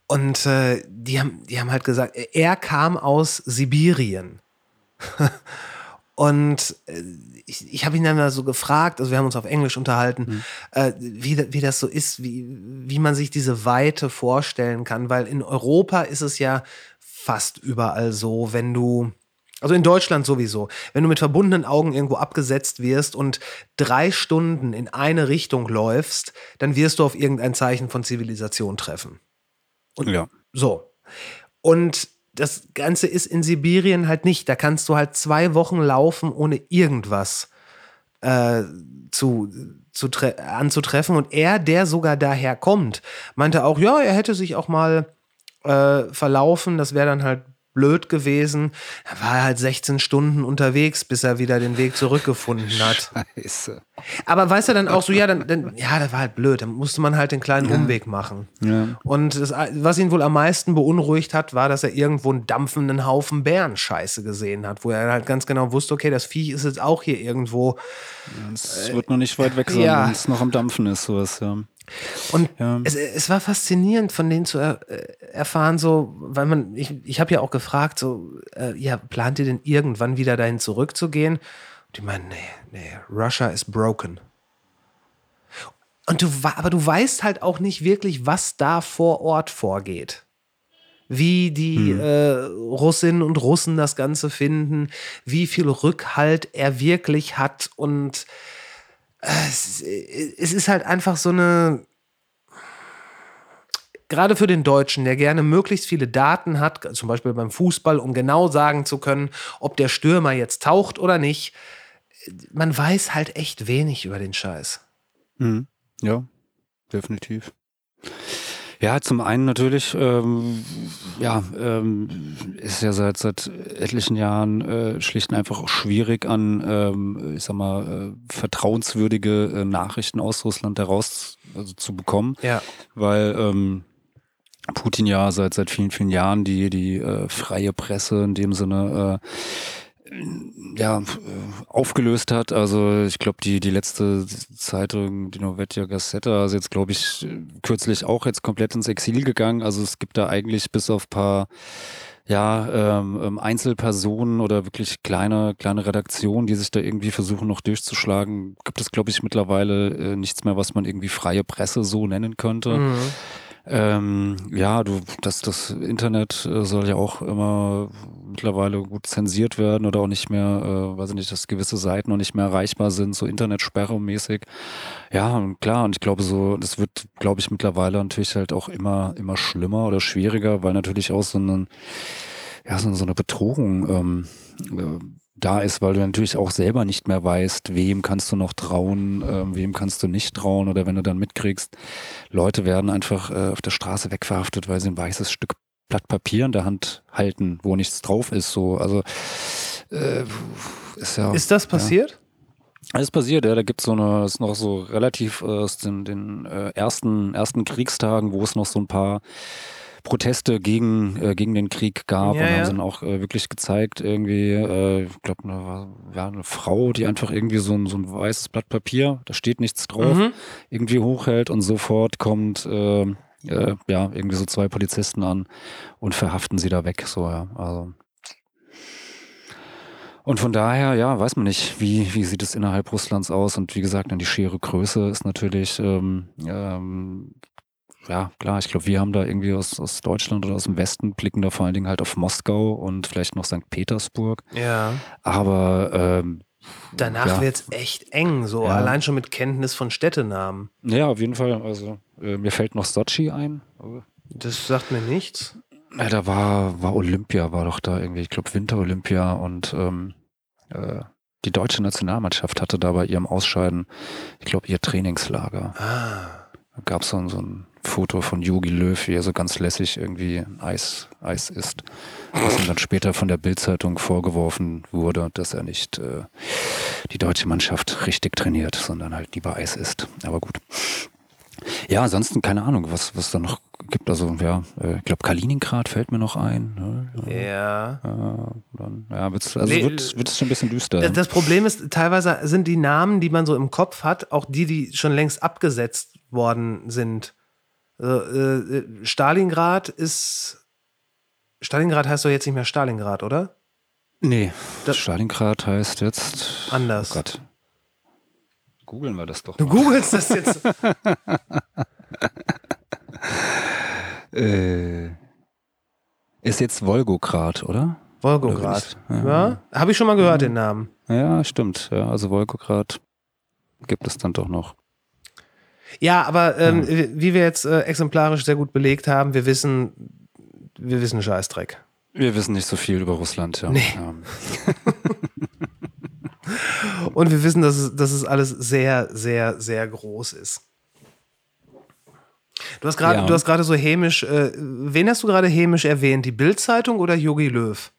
Und äh, die, haben, die haben halt gesagt, er kam aus Sibirien. und äh, ich, ich habe ihn dann mal so gefragt, also wir haben uns auf Englisch unterhalten, mhm. äh, wie, wie das so ist, wie, wie man sich diese Weite vorstellen kann, weil in Europa ist es ja fast überall so, wenn du, also in Deutschland sowieso, wenn du mit verbundenen Augen irgendwo abgesetzt wirst und drei Stunden in eine Richtung läufst, dann wirst du auf irgendein Zeichen von Zivilisation treffen. Und ja. So. Und das Ganze ist in Sibirien halt nicht. Da kannst du halt zwei Wochen laufen, ohne irgendwas äh, zu, zu anzutreffen. Und er, der sogar daher kommt, meinte auch, ja, er hätte sich auch mal äh, verlaufen. Das wäre dann halt blöd gewesen. Er war halt 16 Stunden unterwegs, bis er wieder den Weg zurückgefunden hat. Scheiße. Aber weißt du dann auch so, ja, dann, dann ja, das war halt blöd. Dann musste man halt den kleinen Umweg machen. Ja. Und das, was ihn wohl am meisten beunruhigt hat, war, dass er irgendwo einen dampfenden Haufen Bärenscheiße gesehen hat, wo er halt ganz genau wusste, okay, das Viech ist jetzt auch hier irgendwo. Es wird noch nicht weit weg sein, ja. wenn es noch am Dampfen ist, sowas, ja. Und Ja. es, es war faszinierend, von denen zu er, äh, erfahren, so, weil man, ich, ich habe ja auch gefragt, so, äh, ja, plant ihr denn irgendwann wieder dahin zurückzugehen? Und die meinen, nee, nee, Russia is broken. Und du, aber du weißt halt auch nicht wirklich, was da vor Ort vorgeht. Wie die äh, Russinnen und Russen das Ganze finden, wie viel Rückhalt er wirklich hat und es, ist halt einfach so eine, gerade für den Deutschen, der gerne möglichst viele Daten hat, zum Beispiel beim Fußball, um genau sagen zu können, ob der Stürmer jetzt taucht oder nicht. Man weiß halt echt wenig über den Scheiß. Mhm. Ja, definitiv. Ja, zum einen natürlich, ähm, ja, ähm, ist ja seit seit etlichen Jahren äh, schlicht und einfach auch schwierig an, ähm, ich sag mal, äh, vertrauenswürdige äh, Nachrichten aus Russland heraus also, zu bekommen, Ja. weil ähm, Putin ja seit seit vielen vielen Jahren die die äh, freie Presse in dem Sinne äh, ja, äh, aufgelöst hat. Also ich glaube, die, die letzte Zeitung, die Novetja Gazeta, ist jetzt, glaube ich, kürzlich auch jetzt komplett ins Exil gegangen. Also es gibt da eigentlich bis auf paar ja, ähm, ähm, Einzelpersonen oder wirklich kleine, kleine Redaktionen, die sich da irgendwie versuchen noch durchzuschlagen, gibt es, glaube ich, mittlerweile äh, nichts mehr, was man irgendwie freie Presse so nennen könnte. Mhm. Ähm, ja, du, das, das Internet äh, soll ja auch immer mittlerweile gut zensiert werden oder auch nicht mehr, äh, weiß ich nicht, dass gewisse Seiten noch nicht mehr erreichbar sind, so Internetsperre mäßig. Ja, und klar, und ich glaube so, das wird, glaube ich, mittlerweile natürlich halt auch immer, immer schlimmer oder schwieriger, weil natürlich auch so eine, ja, so eine Bedrohung ähm, äh, da ist, weil du natürlich auch selber nicht mehr weißt, wem kannst du noch trauen, ähm, wem kannst du nicht trauen oder wenn du dann mitkriegst, Leute werden einfach äh, auf der Straße wegverhaftet, weil sie ein weißes Stück Blatt Papier in der Hand halten, wo nichts drauf ist. So, also äh, ist ja. Ist das passiert? Alles passiert, ja. Da gibt es so eine, ist noch so relativ äh, aus den, den äh, ersten, ersten Kriegstagen, wo es noch so ein paar Proteste gegen, äh, gegen den Krieg gab Ja, und haben ja. sie dann auch äh, wirklich gezeigt, irgendwie, äh, ich glaube, eine, ja, eine Frau, die einfach irgendwie so ein, so ein weißes Blatt Papier, da steht nichts drauf, Mhm. irgendwie hochhält und sofort kommt äh, äh, ja irgendwie so zwei Polizisten an und verhaften sie da weg. So, ja. Also. Und von daher, ja, weiß man nicht, wie, wie sieht es innerhalb Russlands aus. Und wie gesagt, dann die schiere Größe ist natürlich, ähm, ähm, ja, klar, ich glaube, wir haben da irgendwie aus, aus Deutschland oder aus dem Westen blicken da vor allen Dingen halt auf Moskau und vielleicht noch St. Petersburg. Ja. Aber ähm, Danach Ja. wird's echt eng, so Ja. allein schon mit Kenntnis von Städtenamen. ja, auf jeden Fall. Also äh, mir fällt noch Sochi ein. Das sagt mir nichts. Ja, da war, war Olympia, war doch da irgendwie, ich glaube Winter-Olympia und ähm, äh, die deutsche Nationalmannschaft hatte da bei ihrem Ausscheiden, ich glaube, ihr Trainingslager. Ah. gab es so, so ein Foto von Yogi Löw, wie er so ganz lässig irgendwie Eis, Eis isst. Was ihm dann später von der Bildzeitung vorgeworfen wurde, dass er nicht äh, die deutsche Mannschaft richtig trainiert, sondern halt lieber Eis isst. Aber gut. Ja, ansonsten keine Ahnung, was was da noch gibt. Also ja, äh, ich glaube Kaliningrad fällt mir noch ein. Ne? Ja. Ja, dann, ja wird's, also Le- wird wird es schon ein bisschen düster. Das- Das Problem ist, teilweise sind die Namen, die man so im Kopf hat, auch die, die schon längst abgesetzt worden sind. Äh, äh, Stalingrad ist. Stalingrad heißt doch jetzt nicht mehr Stalingrad, oder? nee, Das- Stalingrad heißt jetzt Anders. Oh Gott. Googeln wir das doch. Du mal. googelst das jetzt. Äh, ist jetzt Wolgograd, oder? Wolgograd. Oder Ja, ist- habe ich schon mal gehört, den Namen. Ja, stimmt. Ja, also Wolgograd gibt es dann doch noch. Ja, aber ähm, wie wir jetzt äh, exemplarisch sehr gut belegt haben, wir wissen, wir wissen Scheißdreck. Wir wissen nicht so viel über Russland. Ja. Nee. Ja. Und wir wissen, dass es, dass es alles sehr, sehr, sehr groß ist. Du hast gerade, Ja. du hast gerade so hämisch, äh, wen hast du gerade hämisch erwähnt? Die Bild-Zeitung oder Yogi Löw?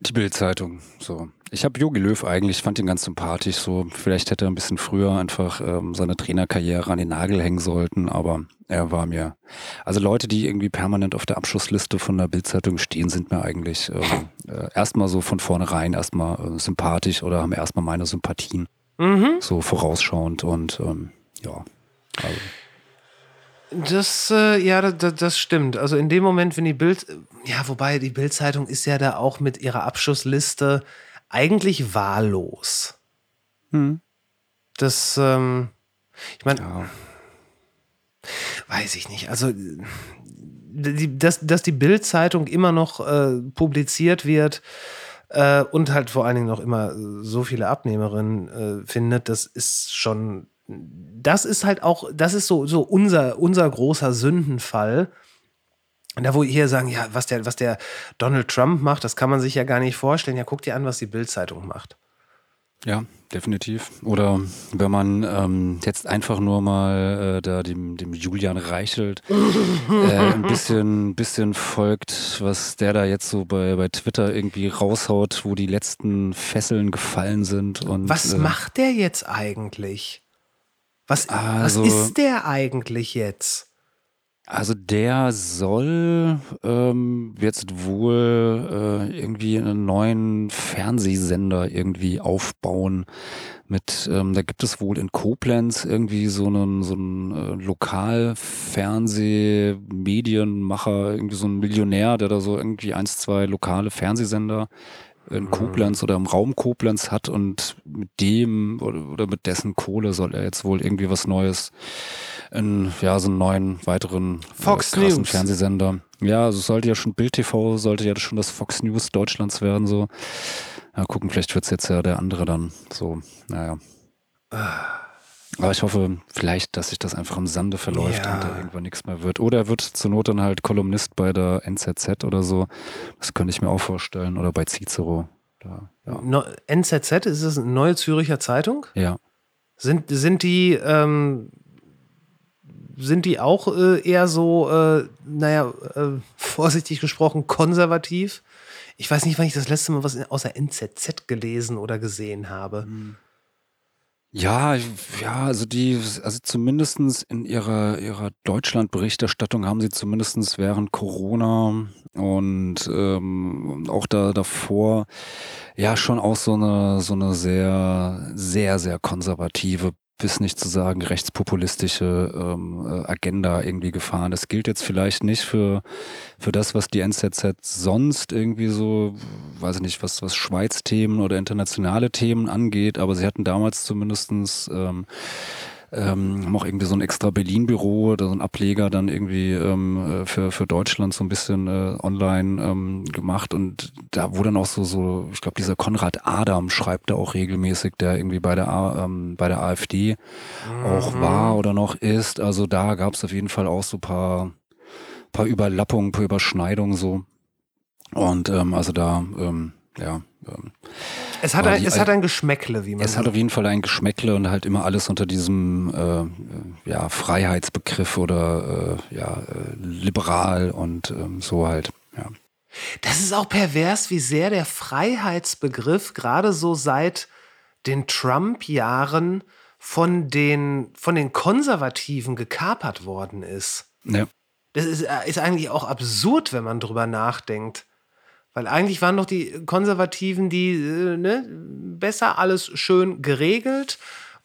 Die Bild-Zeitung. So. Ich habe Jogi Löw eigentlich, fand ihn ganz sympathisch. So, vielleicht hätte er ein bisschen früher einfach ähm, seine Trainerkarriere an den Nagel hängen sollten, aber er war mir. Also Leute, die irgendwie permanent auf der Abschussliste von der Bild-Zeitung stehen, sind mir eigentlich ähm, äh, erstmal so von vornherein erstmal äh, sympathisch oder haben erstmal meine Sympathien. So vorausschauend und ähm, ja. Also, Das, äh, ja, das, das stimmt. Also in dem Moment, wenn die Bild, ja, wobei die Bild-Zeitung ist ja da auch mit ihrer Abschussliste eigentlich wahllos. Das, ähm, ich meine, ja. weiß ich nicht. Also, die, dass, dass die Bild-Zeitung immer noch äh, publiziert wird äh, und halt vor allen Dingen noch immer so viele Abnehmerinnen äh, findet, das ist schon, das ist halt auch, das ist so, so unser, unser großer Sündenfall. Da, wo hier sagen, ja, was der, was der Donald Trump macht, das kann man sich ja gar nicht vorstellen. Ja, guck dir an, was die Bild-Zeitung macht. Ja, definitiv. Oder wenn man ähm, jetzt einfach nur mal äh, da dem, dem Julian Reichelt äh, ein bisschen, bisschen folgt, was der da jetzt so bei, bei Twitter irgendwie raushaut, wo die letzten Fesseln gefallen sind. Und, Was äh, macht der jetzt eigentlich? Was, Also- was ist der eigentlich jetzt? Also der soll ähm, jetzt wohl äh, irgendwie einen neuen Fernsehsender irgendwie aufbauen. Mit, ähm, da gibt es wohl in Koblenz irgendwie so einen, so einen äh, Lokalfernsehmedienmacher, irgendwie so ein Millionär, der da so irgendwie eins, zwei lokale Fernsehsender in Koblenz oder im Raum Koblenz hat und mit dem oder, mit dessen Kohle soll er jetzt wohl irgendwie was Neues in, ja, so einen neuen weiteren Fox äh, krassen News. Fernsehsender. Ja, also sollte ja schon Bild TV, sollte ja schon das Fox News Deutschlands werden, so. Ja, gucken, vielleicht wird's jetzt ja der andere dann. So, naja. Aber ich hoffe vielleicht, dass sich das einfach im Sande verläuft Ja. und da irgendwann nichts mehr wird. Oder er wird zur Not dann halt Kolumnist bei der NZZ oder so. Das könnte ich mir auch vorstellen. Oder bei Cicero. Da, ja. No, NZZ, ist es eine neue Züricher Zeitung? ja. Sind, sind die, ähm, sind die auch äh, eher so, äh, naja, äh, vorsichtig gesprochen, konservativ? Ich weiß nicht, wann ich das letzte Mal was in- außer NZZ gelesen oder gesehen habe. Ja, ja, also die, also zumindestens in ihrer, ihrer Deutschland-Berichterstattung haben sie zumindestens während Corona und ähm, auch da davor ja schon auch so eine, so eine sehr, sehr, sehr konservative bis nicht zu sagen rechtspopulistische ähm, äh, Agenda irgendwie gefahren. Das gilt jetzt vielleicht nicht für, für das, was die NZZ sonst irgendwie so, weiß ich nicht, was, was Schweiz-Themen oder internationale Themen angeht, aber sie hatten damals zumindestens ähm, ähm, haben auch irgendwie so ein extra Berlin-Büro oder so ein Ableger dann irgendwie ähm, äh, für, für Deutschland so ein bisschen äh, online ähm, gemacht und da wurde dann auch so, so ich glaube, dieser Konrad Adam schreibt da auch regelmäßig, der irgendwie bei der, A, ähm, bei der AfD auch war oder noch ist. Also da gab es auf jeden Fall auch so paar, paar Überlappungen, paar Überschneidungen so. Und ähm, also da, ähm, ja, Es hat, ein, die es hat ein Geschmäckle, wie man Es hat auf jeden Fall ein Geschmäckle und halt immer alles unter diesem äh, ja, Freiheitsbegriff oder äh, ja, äh, liberal und ähm, so halt. Ja. Das ist auch pervers, wie sehr der Freiheitsbegriff gerade so seit den Trump-Jahren von den, von den Konservativen gekapert worden ist. Ja. Das ist, äh, ist eigentlich auch absurd, wenn man drüber nachdenkt. Weil eigentlich waren doch die Konservativen, die äh, ne, besser alles schön geregelt.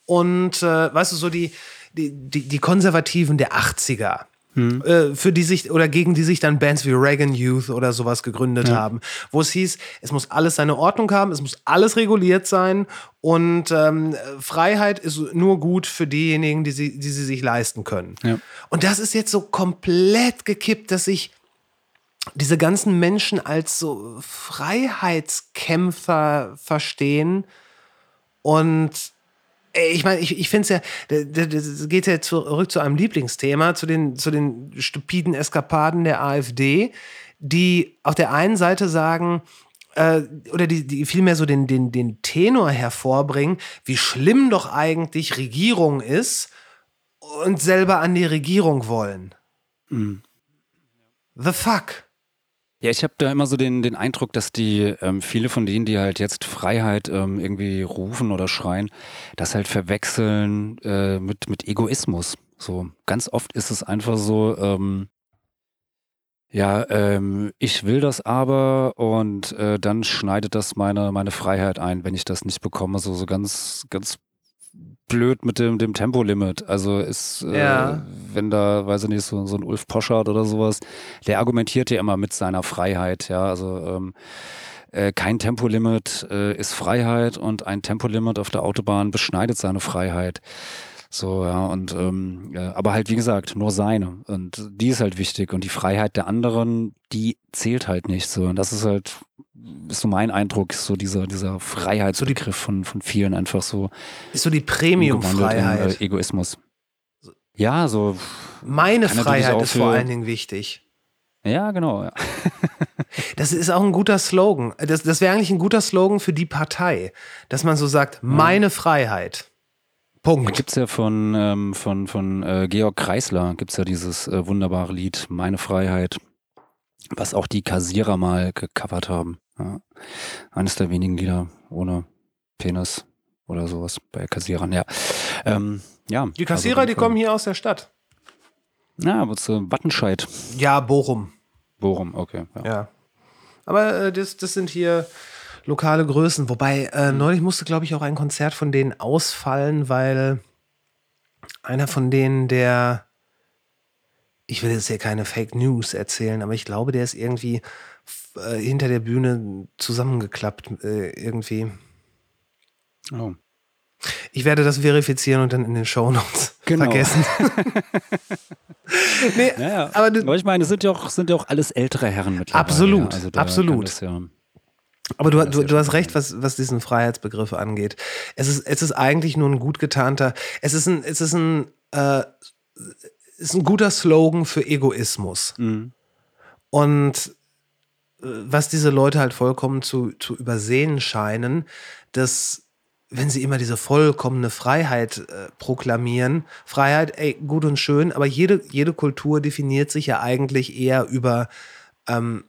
Und äh, weißt du, so die, die, die, die Konservativen der 80er. Äh, für die sich oder gegen die sich dann Bands wie Reagan Youth oder sowas gegründet haben, wo es hieß, es muss alles seine Ordnung haben, es muss alles reguliert sein und ähm, Freiheit ist nur gut für diejenigen, die sie, die sie sich leisten können. Ja. Und das ist jetzt so komplett gekippt, dass sich diese ganzen Menschen als so Freiheitskämpfer verstehen und ich meine, ich, ich finde es ja, das geht ja zurück zu einem Lieblingsthema, zu den, zu den stupiden Eskapaden der AfD, die auf der einen Seite sagen, äh, oder die, die vielmehr so den, den, den Tenor hervorbringen, wie schlimm doch eigentlich Regierung ist und selber an die Regierung wollen. The fuck? Ja, ich habe da immer so den, den Eindruck, dass die ähm, viele von denen, die halt jetzt Freiheit ähm, irgendwie rufen oder schreien, das halt verwechseln äh, mit, mit Egoismus. So ganz oft ist es einfach so, ähm, ja, ähm, ich will das aber und äh, dann schneidet das meine, meine Freiheit ein, wenn ich das nicht bekomme. So, so ganz, ganz blöd mit dem, dem Tempolimit. Also ist, äh, Ja. wenn da, weiß ich nicht, so, so ein Ulf Poschardt oder sowas, der argumentiert ja immer mit seiner Freiheit, ja. Also ähm, äh, kein Tempolimit äh, ist Freiheit und ein Tempolimit auf der Autobahn beschneidet seine Freiheit. So, ja, und ähm, ja, aber halt, wie gesagt, nur seine. Und die ist halt wichtig. Und die Freiheit der anderen, die zählt halt nicht so. Und das ist halt, ist so mein Eindruck, ist so dieser, dieser Freiheitsbegriff von, von vielen einfach so Ist so die Premium-Freiheit. äh, Egoismus. Ja, so, Meine Freiheit ist vor allen Dingen wichtig. ja, genau. Ja. Das ist auch ein guter Slogan. Das, das wäre eigentlich ein guter Slogan für die Partei, dass man so sagt, meine Freiheit. Punkt. gibt's ja von, ähm, von, von äh, Georg Kreisler, gibt's ja dieses äh, wunderbare Lied Meine Freiheit, was auch die Kassierer mal gecovert haben. Ja. Eines der wenigen Lieder ohne Penis oder sowas bei Kassierern, ja. Ähm, ja Die Kassierer, die kommen hier aus der Stadt. Ja, aber zu Wattenscheid. Ja, Bochum. Bochum, okay. Ja. Ja. Aber äh, das, das sind hier lokale Größen. Wobei, äh, neulich musste, glaube ich, auch ein Konzert von denen ausfallen, weil einer von denen, der, ich will jetzt hier keine Fake News erzählen, aber ich glaube, der ist irgendwie äh, hinter der Bühne zusammengeklappt, äh, irgendwie. Oh. Ich werde das verifizieren und dann in den Shownotes Genau. vergessen. nee, Ja, ja. aber Aber ich meine, es sind ja auch, sind ja auch alles ältere Herren mittlerweile. Absolut, ja. Also absolut. ja, Aber du, du, du hast recht, was, was diesen Freiheitsbegriff angeht. Es ist, es ist eigentlich nur ein gut getarnter, es ist ein, es ist ein, äh, ist ein guter Slogan für Egoismus. Mhm. Und äh, was diese Leute halt vollkommen zu, zu übersehen scheinen, dass wenn sie immer diese vollkommene Freiheit äh, proklamieren, Freiheit, ey, gut und schön, aber jede, jede Kultur definiert sich ja eigentlich eher über ähm,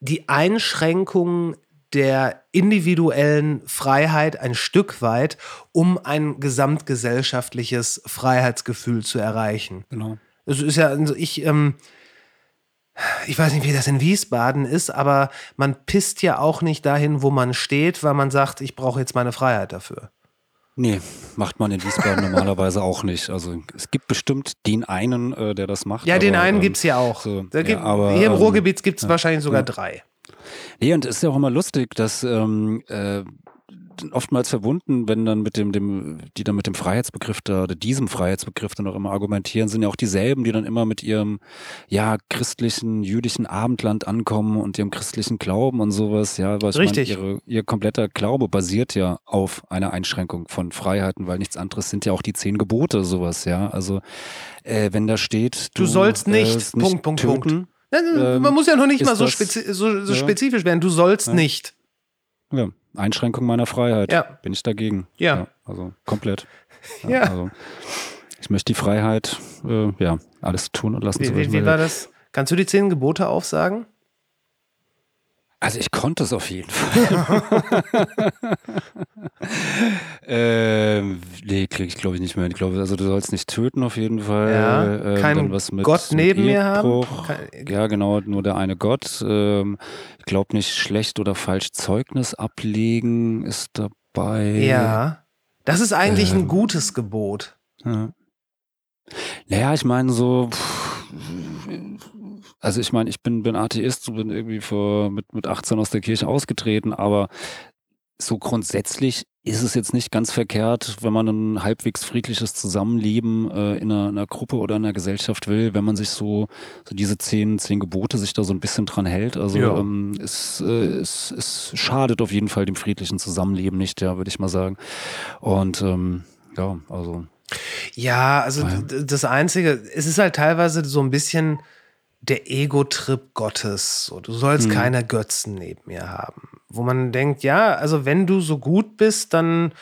die Einschränkung der individuellen Freiheit ein Stück weit, um ein gesamtgesellschaftliches Freiheitsgefühl zu erreichen. genau. Es ist ja, also ich, ähm, ich weiß nicht, wie das in Wiesbaden ist, aber man pisst ja auch nicht dahin, wo man steht, weil man sagt, ich brauche jetzt meine Freiheit dafür. Nee, macht man in Wiesbaden normalerweise auch nicht. Also es gibt bestimmt den einen, äh, der das macht. Ja, den aber, einen ähm, gibt es ja auch. so, da ja, gibt, aber, hier im ähm, Ruhrgebiet gibt es wahrscheinlich sogar drei. Nee, und es ist ja auch immer lustig, dass ähm, äh, oftmals verbunden, wenn dann mit dem, dem, die dann mit dem Freiheitsbegriff da, oder diesem Freiheitsbegriff dann auch immer argumentieren, sind ja auch dieselben, die dann immer mit ihrem, ja, christlichen, jüdischen Abendland ankommen und ihrem christlichen Glauben und sowas, ja, weil ich Richtig. Meine, ihre, ihr kompletter Glaube basiert ja auf einer Einschränkung von Freiheiten, weil nichts anderes sind ja auch die zehn Gebote, sowas, ja, also äh, wenn da steht, Du sollst nicht, äh, Punkt, Punkt, Punkt. töten, Ja, Ähm, Man muss ja noch nicht mal so, das- spezi so, so ja. spezifisch werden. Du sollst Ja. nicht. Ja, Einschränkung meiner Freiheit. Ja. Bin ich dagegen. Ja. also komplett. Ja. Also, ich möchte die Freiheit, äh, ja, alles tun und lassen, Wie, so wie, wie war das? Kannst du die zehn Gebote aufsagen? Also ich konnte es auf jeden Fall. ähm, nee, krieg ich glaube ich nicht mehr. Ich glaube, also du sollst nicht töten auf jeden Fall. Ja, Ähm, dann was mit, Gott mit neben mir haben. Kein- Ja, genau, nur der eine Gott. Ähm, ich glaube nicht schlecht oder falsch Zeugnis ablegen ist dabei. Ja. Das ist eigentlich ein Ähm. gutes Gebot. Ja. Naja, ich meine so, also ich meine, ich bin, bin Atheist, bin irgendwie vor, mit, mit 18 aus der Kirche ausgetreten, aber so grundsätzlich ist es jetzt nicht ganz verkehrt, wenn man ein halbwegs friedliches Zusammenleben äh, in, einer, in einer Gruppe oder in einer Gesellschaft will, wenn man sich so, so diese zehn, zehn Gebote sich da so ein bisschen dran hält. Also Ja. ähm, es, äh, es, es schadet auf jeden Fall dem friedlichen Zusammenleben nicht, ja, würde ich mal sagen. Und ähm, ja, also Ja, also ja. das Einzige, es ist halt teilweise so ein bisschen der Ego-Trip Gottes. So, du sollst Hm. keine Götzen neben mir haben. Wo man denkt, ja, also wenn du so gut bist, dann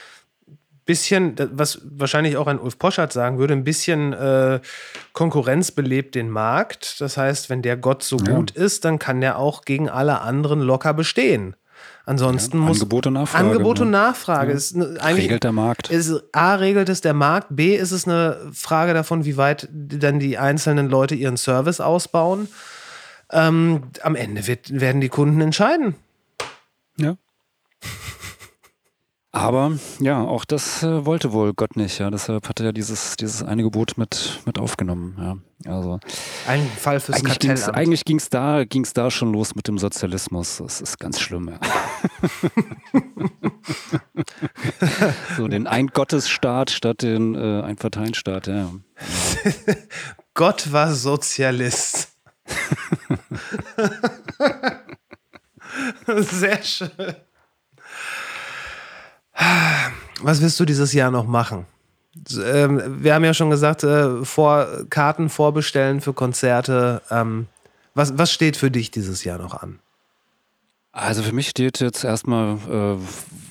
bisschen, da- was wahrscheinlich auch ein Ulf Poschardt sagen würde, ein bisschen äh, Konkurrenz belebt den Markt. Das heißt, wenn der Gott so Ja. gut ist, dann kann der auch gegen alle anderen locker bestehen. Ansonsten Ja, muss Angebot und Nachfrage, Angebot und ne? Nachfrage Ja. ist eigentlich regelt der Markt. ist, A, regelt es der Markt, B, ist es eine Frage davon, wie weit dann die einzelnen Leute ihren Service ausbauen. Ähm, am Ende wird, werden die Kunden entscheiden. Ja. Aber ja, auch das äh, wollte wohl Gott nicht, ja. Deshalb hat er ja dieses, dieses eine Gebot mit, mit aufgenommen. Ja. Also Ein Fall fürs eigentlich ging's, Kartellamt. eigentlich ging's da, ging's da schon los mit dem Sozialismus. Das ist ganz schlimm, ja. so den Ein-Gottesstaat statt den äh, Ein-Parteien-Staat, ja. Gott war Sozialist. Sehr schön. Was wirst du dieses Jahr noch machen? Ähm, wir haben ja schon gesagt, äh, vor, Karten vorbestellen für Konzerte. Ähm, was, was steht für dich dieses Jahr noch an? Also für mich steht jetzt erstmal, äh,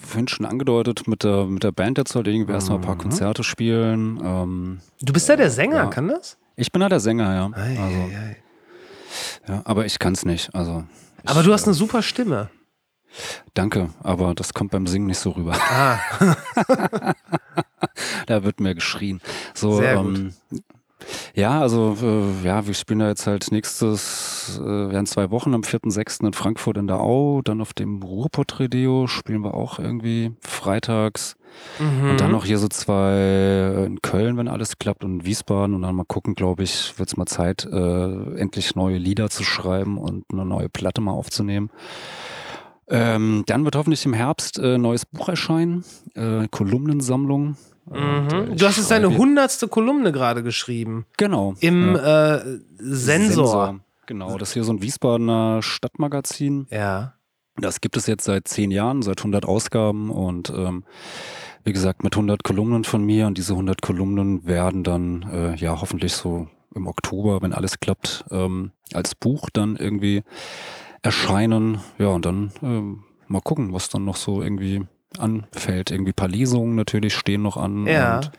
vorhin schon angedeutet, mit der, mit der Band jetzt halt irgendwie erstmal ein paar Konzerte spielen. Ähm, Du bist ja der Sänger, Ja. kann das? ich bin ja der Sänger, ja. Ei, Also, ei, ei. ja aber ich kann es nicht. Also Aber ich, du hast äh, eine super Stimme. Danke, aber das kommt beim Singen nicht so rüber. Ah, da wird mehr geschrien. So, Sehr ähm, ja, also äh, ja, wir spielen da jetzt halt nächstes, äh, werden zwei Wochen am 4.6. in Frankfurt in der Au, dann auf dem Ruhrpott-Radio spielen wir auch irgendwie freitags. Mhm. Und dann noch hier so zwei äh, in Köln, wenn alles klappt, und in Wiesbaden. Und dann mal gucken, glaube ich, wird es mal Zeit, äh, endlich neue Lieder zu schreiben und eine neue Platte mal aufzunehmen. Ähm, dann wird hoffentlich im Herbst äh, ein neues Buch erscheinen, äh, Kolumnensammlung. Äh, Mhm. Du hast jetzt deine hundertste Kolumne gerade geschrieben. Genau. Im ja. äh, Sensor. Genau, das ist hier so ein Wiesbadener Stadtmagazin. Ja. Das gibt es jetzt seit zehn Jahren, seit 100 Ausgaben und ähm, wie gesagt mit 100 Kolumnen von mir und diese 100 Kolumnen werden dann äh, ja hoffentlich so im Oktober, wenn alles klappt, ähm, als Buch dann irgendwie erscheinen. Ja und dann ähm, mal gucken, was dann noch so irgendwie anfällt. Irgendwie ein paar Lesungen natürlich stehen noch an Ja. und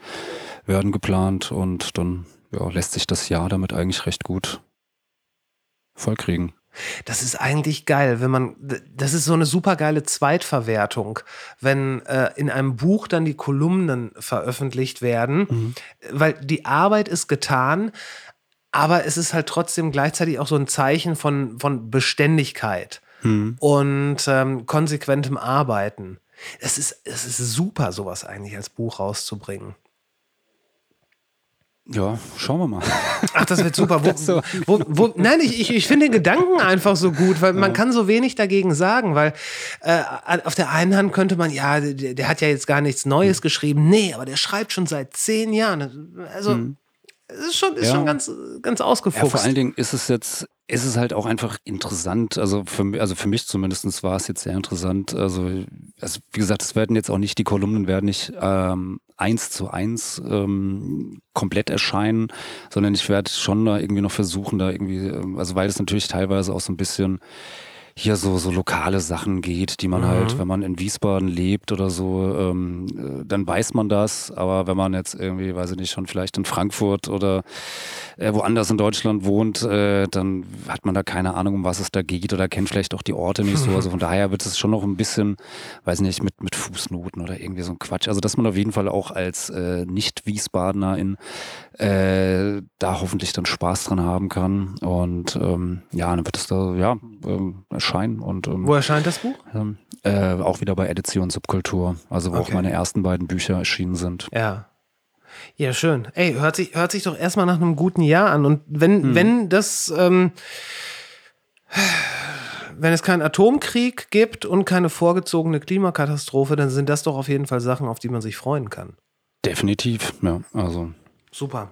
werden geplant und dann ja, lässt sich das Jahr damit eigentlich recht gut vollkriegen. Das ist eigentlich geil, wenn man, das ist so eine super geile Zweitverwertung, wenn äh, in einem Buch dann die Kolumnen veröffentlicht werden, weil die Arbeit ist getan, aber es ist halt trotzdem gleichzeitig auch so ein Zeichen von, von Beständigkeit und ähm, konsequentem Arbeiten. Es ist, es ist super, sowas eigentlich als Buch rauszubringen. Ja, schauen wir mal. Ach, das wird super. Wo, So. wo, wo, nein, ich, ich, ich finde den Gedanken einfach so gut, weil man kann so wenig dagegen sagen, weil äh, auf der einen Hand könnte man, ja, der, der hat ja jetzt gar nichts Neues geschrieben. Nee, aber der schreibt schon seit zehn Jahren. Also, es ist schon, ist Ja. schon ganz, ganz Ja, ausgefuchst. vor allen Dingen ist es jetzt, ist es halt auch einfach interessant. Also für, also für mich zumindest war es jetzt sehr interessant. Also, also wie gesagt, es werden jetzt auch nicht, die Kolumnen werden nicht ähm, eins zu eins ähm, komplett erscheinen, sondern ich werde schon da irgendwie noch versuchen, da irgendwie, ähm, also weil es natürlich teilweise auch so ein bisschen hier so, so lokale Sachen geht, die man halt, Mhm. wenn man in Wiesbaden lebt oder so, ähm, äh, dann weiß man das. Aber wenn man jetzt irgendwie, weiß ich nicht, schon vielleicht in Frankfurt oder äh, woanders in Deutschland wohnt, äh, dann hat man da keine Ahnung, um was es da geht oder kennt vielleicht auch die Orte nicht so. Also von daher wird es schon noch ein bisschen, weiß nicht, mit, mit Fußnoten oder irgendwie so ein Quatsch. Also dass man auf jeden Fall auch als äh, Nicht-Wiesbadenerin äh, da hoffentlich dann Spaß dran haben kann. Und ähm, ja, dann wird es da ja ähm, erscheinen und ähm, Wo erscheint das Buch? ähm, äh, auch wieder bei Edition Subkultur, also wo auch Okay. meine ersten beiden Bücher erschienen sind. Ja. Ja, schön. Ey, hört sich, hört sich doch erstmal nach einem guten Jahr an. Und wenn, Hm. wenn das, ähm, wenn es keinen Atomkrieg gibt und keine vorgezogene Klimakatastrophe, dann sind das doch auf jeden Fall Sachen, auf die man sich freuen kann. Definitiv, ja. Also Super.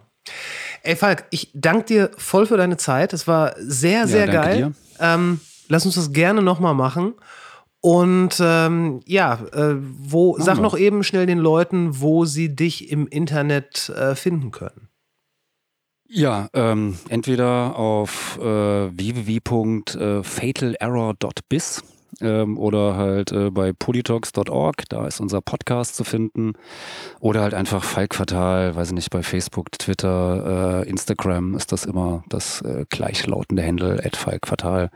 Ey, Falk, ich danke dir voll für deine Zeit. Es war sehr, sehr danke geil. Ähm, lass uns das gerne nochmal machen. Und ähm, ja, äh, wo, sag noch eben schnell den Leuten, wo sie dich im Internet äh, finden können. Ja, ähm, entweder auf äh, www.fatalerror.biz ähm, oder halt äh, bei polytalks.org, da ist unser Podcast zu finden. Oder halt einfach Falk Fatal, weiß ich nicht, bei Facebook, Twitter, äh, Instagram ist das immer das äh, gleichlautende Handle, Falk Fatal.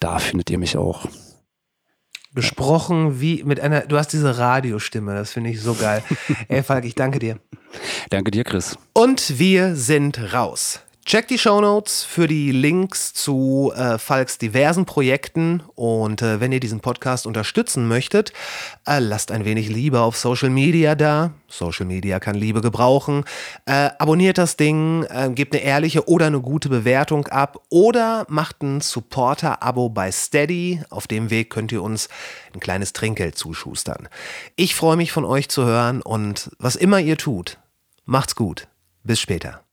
Da findet ihr mich auch. Gesprochen wie mit einer, du hast diese Radiostimme, das finde ich so geil. Ey, Falk, ich danke dir. Danke dir, Chris. Und wir sind raus. Checkt die Shownotes für die Links zu äh, Falks diversen Projekten und äh, wenn ihr diesen Podcast unterstützen möchtet, äh, lasst ein wenig Liebe auf Social Media da. Social Media kann Liebe gebrauchen. Äh, abonniert das Ding, äh, gebt eine ehrliche oder eine gute Bewertung ab oder macht ein Supporter-Abo bei Steady. Auf dem Weg könnt ihr uns ein kleines Trinkgeld zuschustern. Ich freue mich von euch zu hören und was immer ihr tut, macht's gut. Bis später.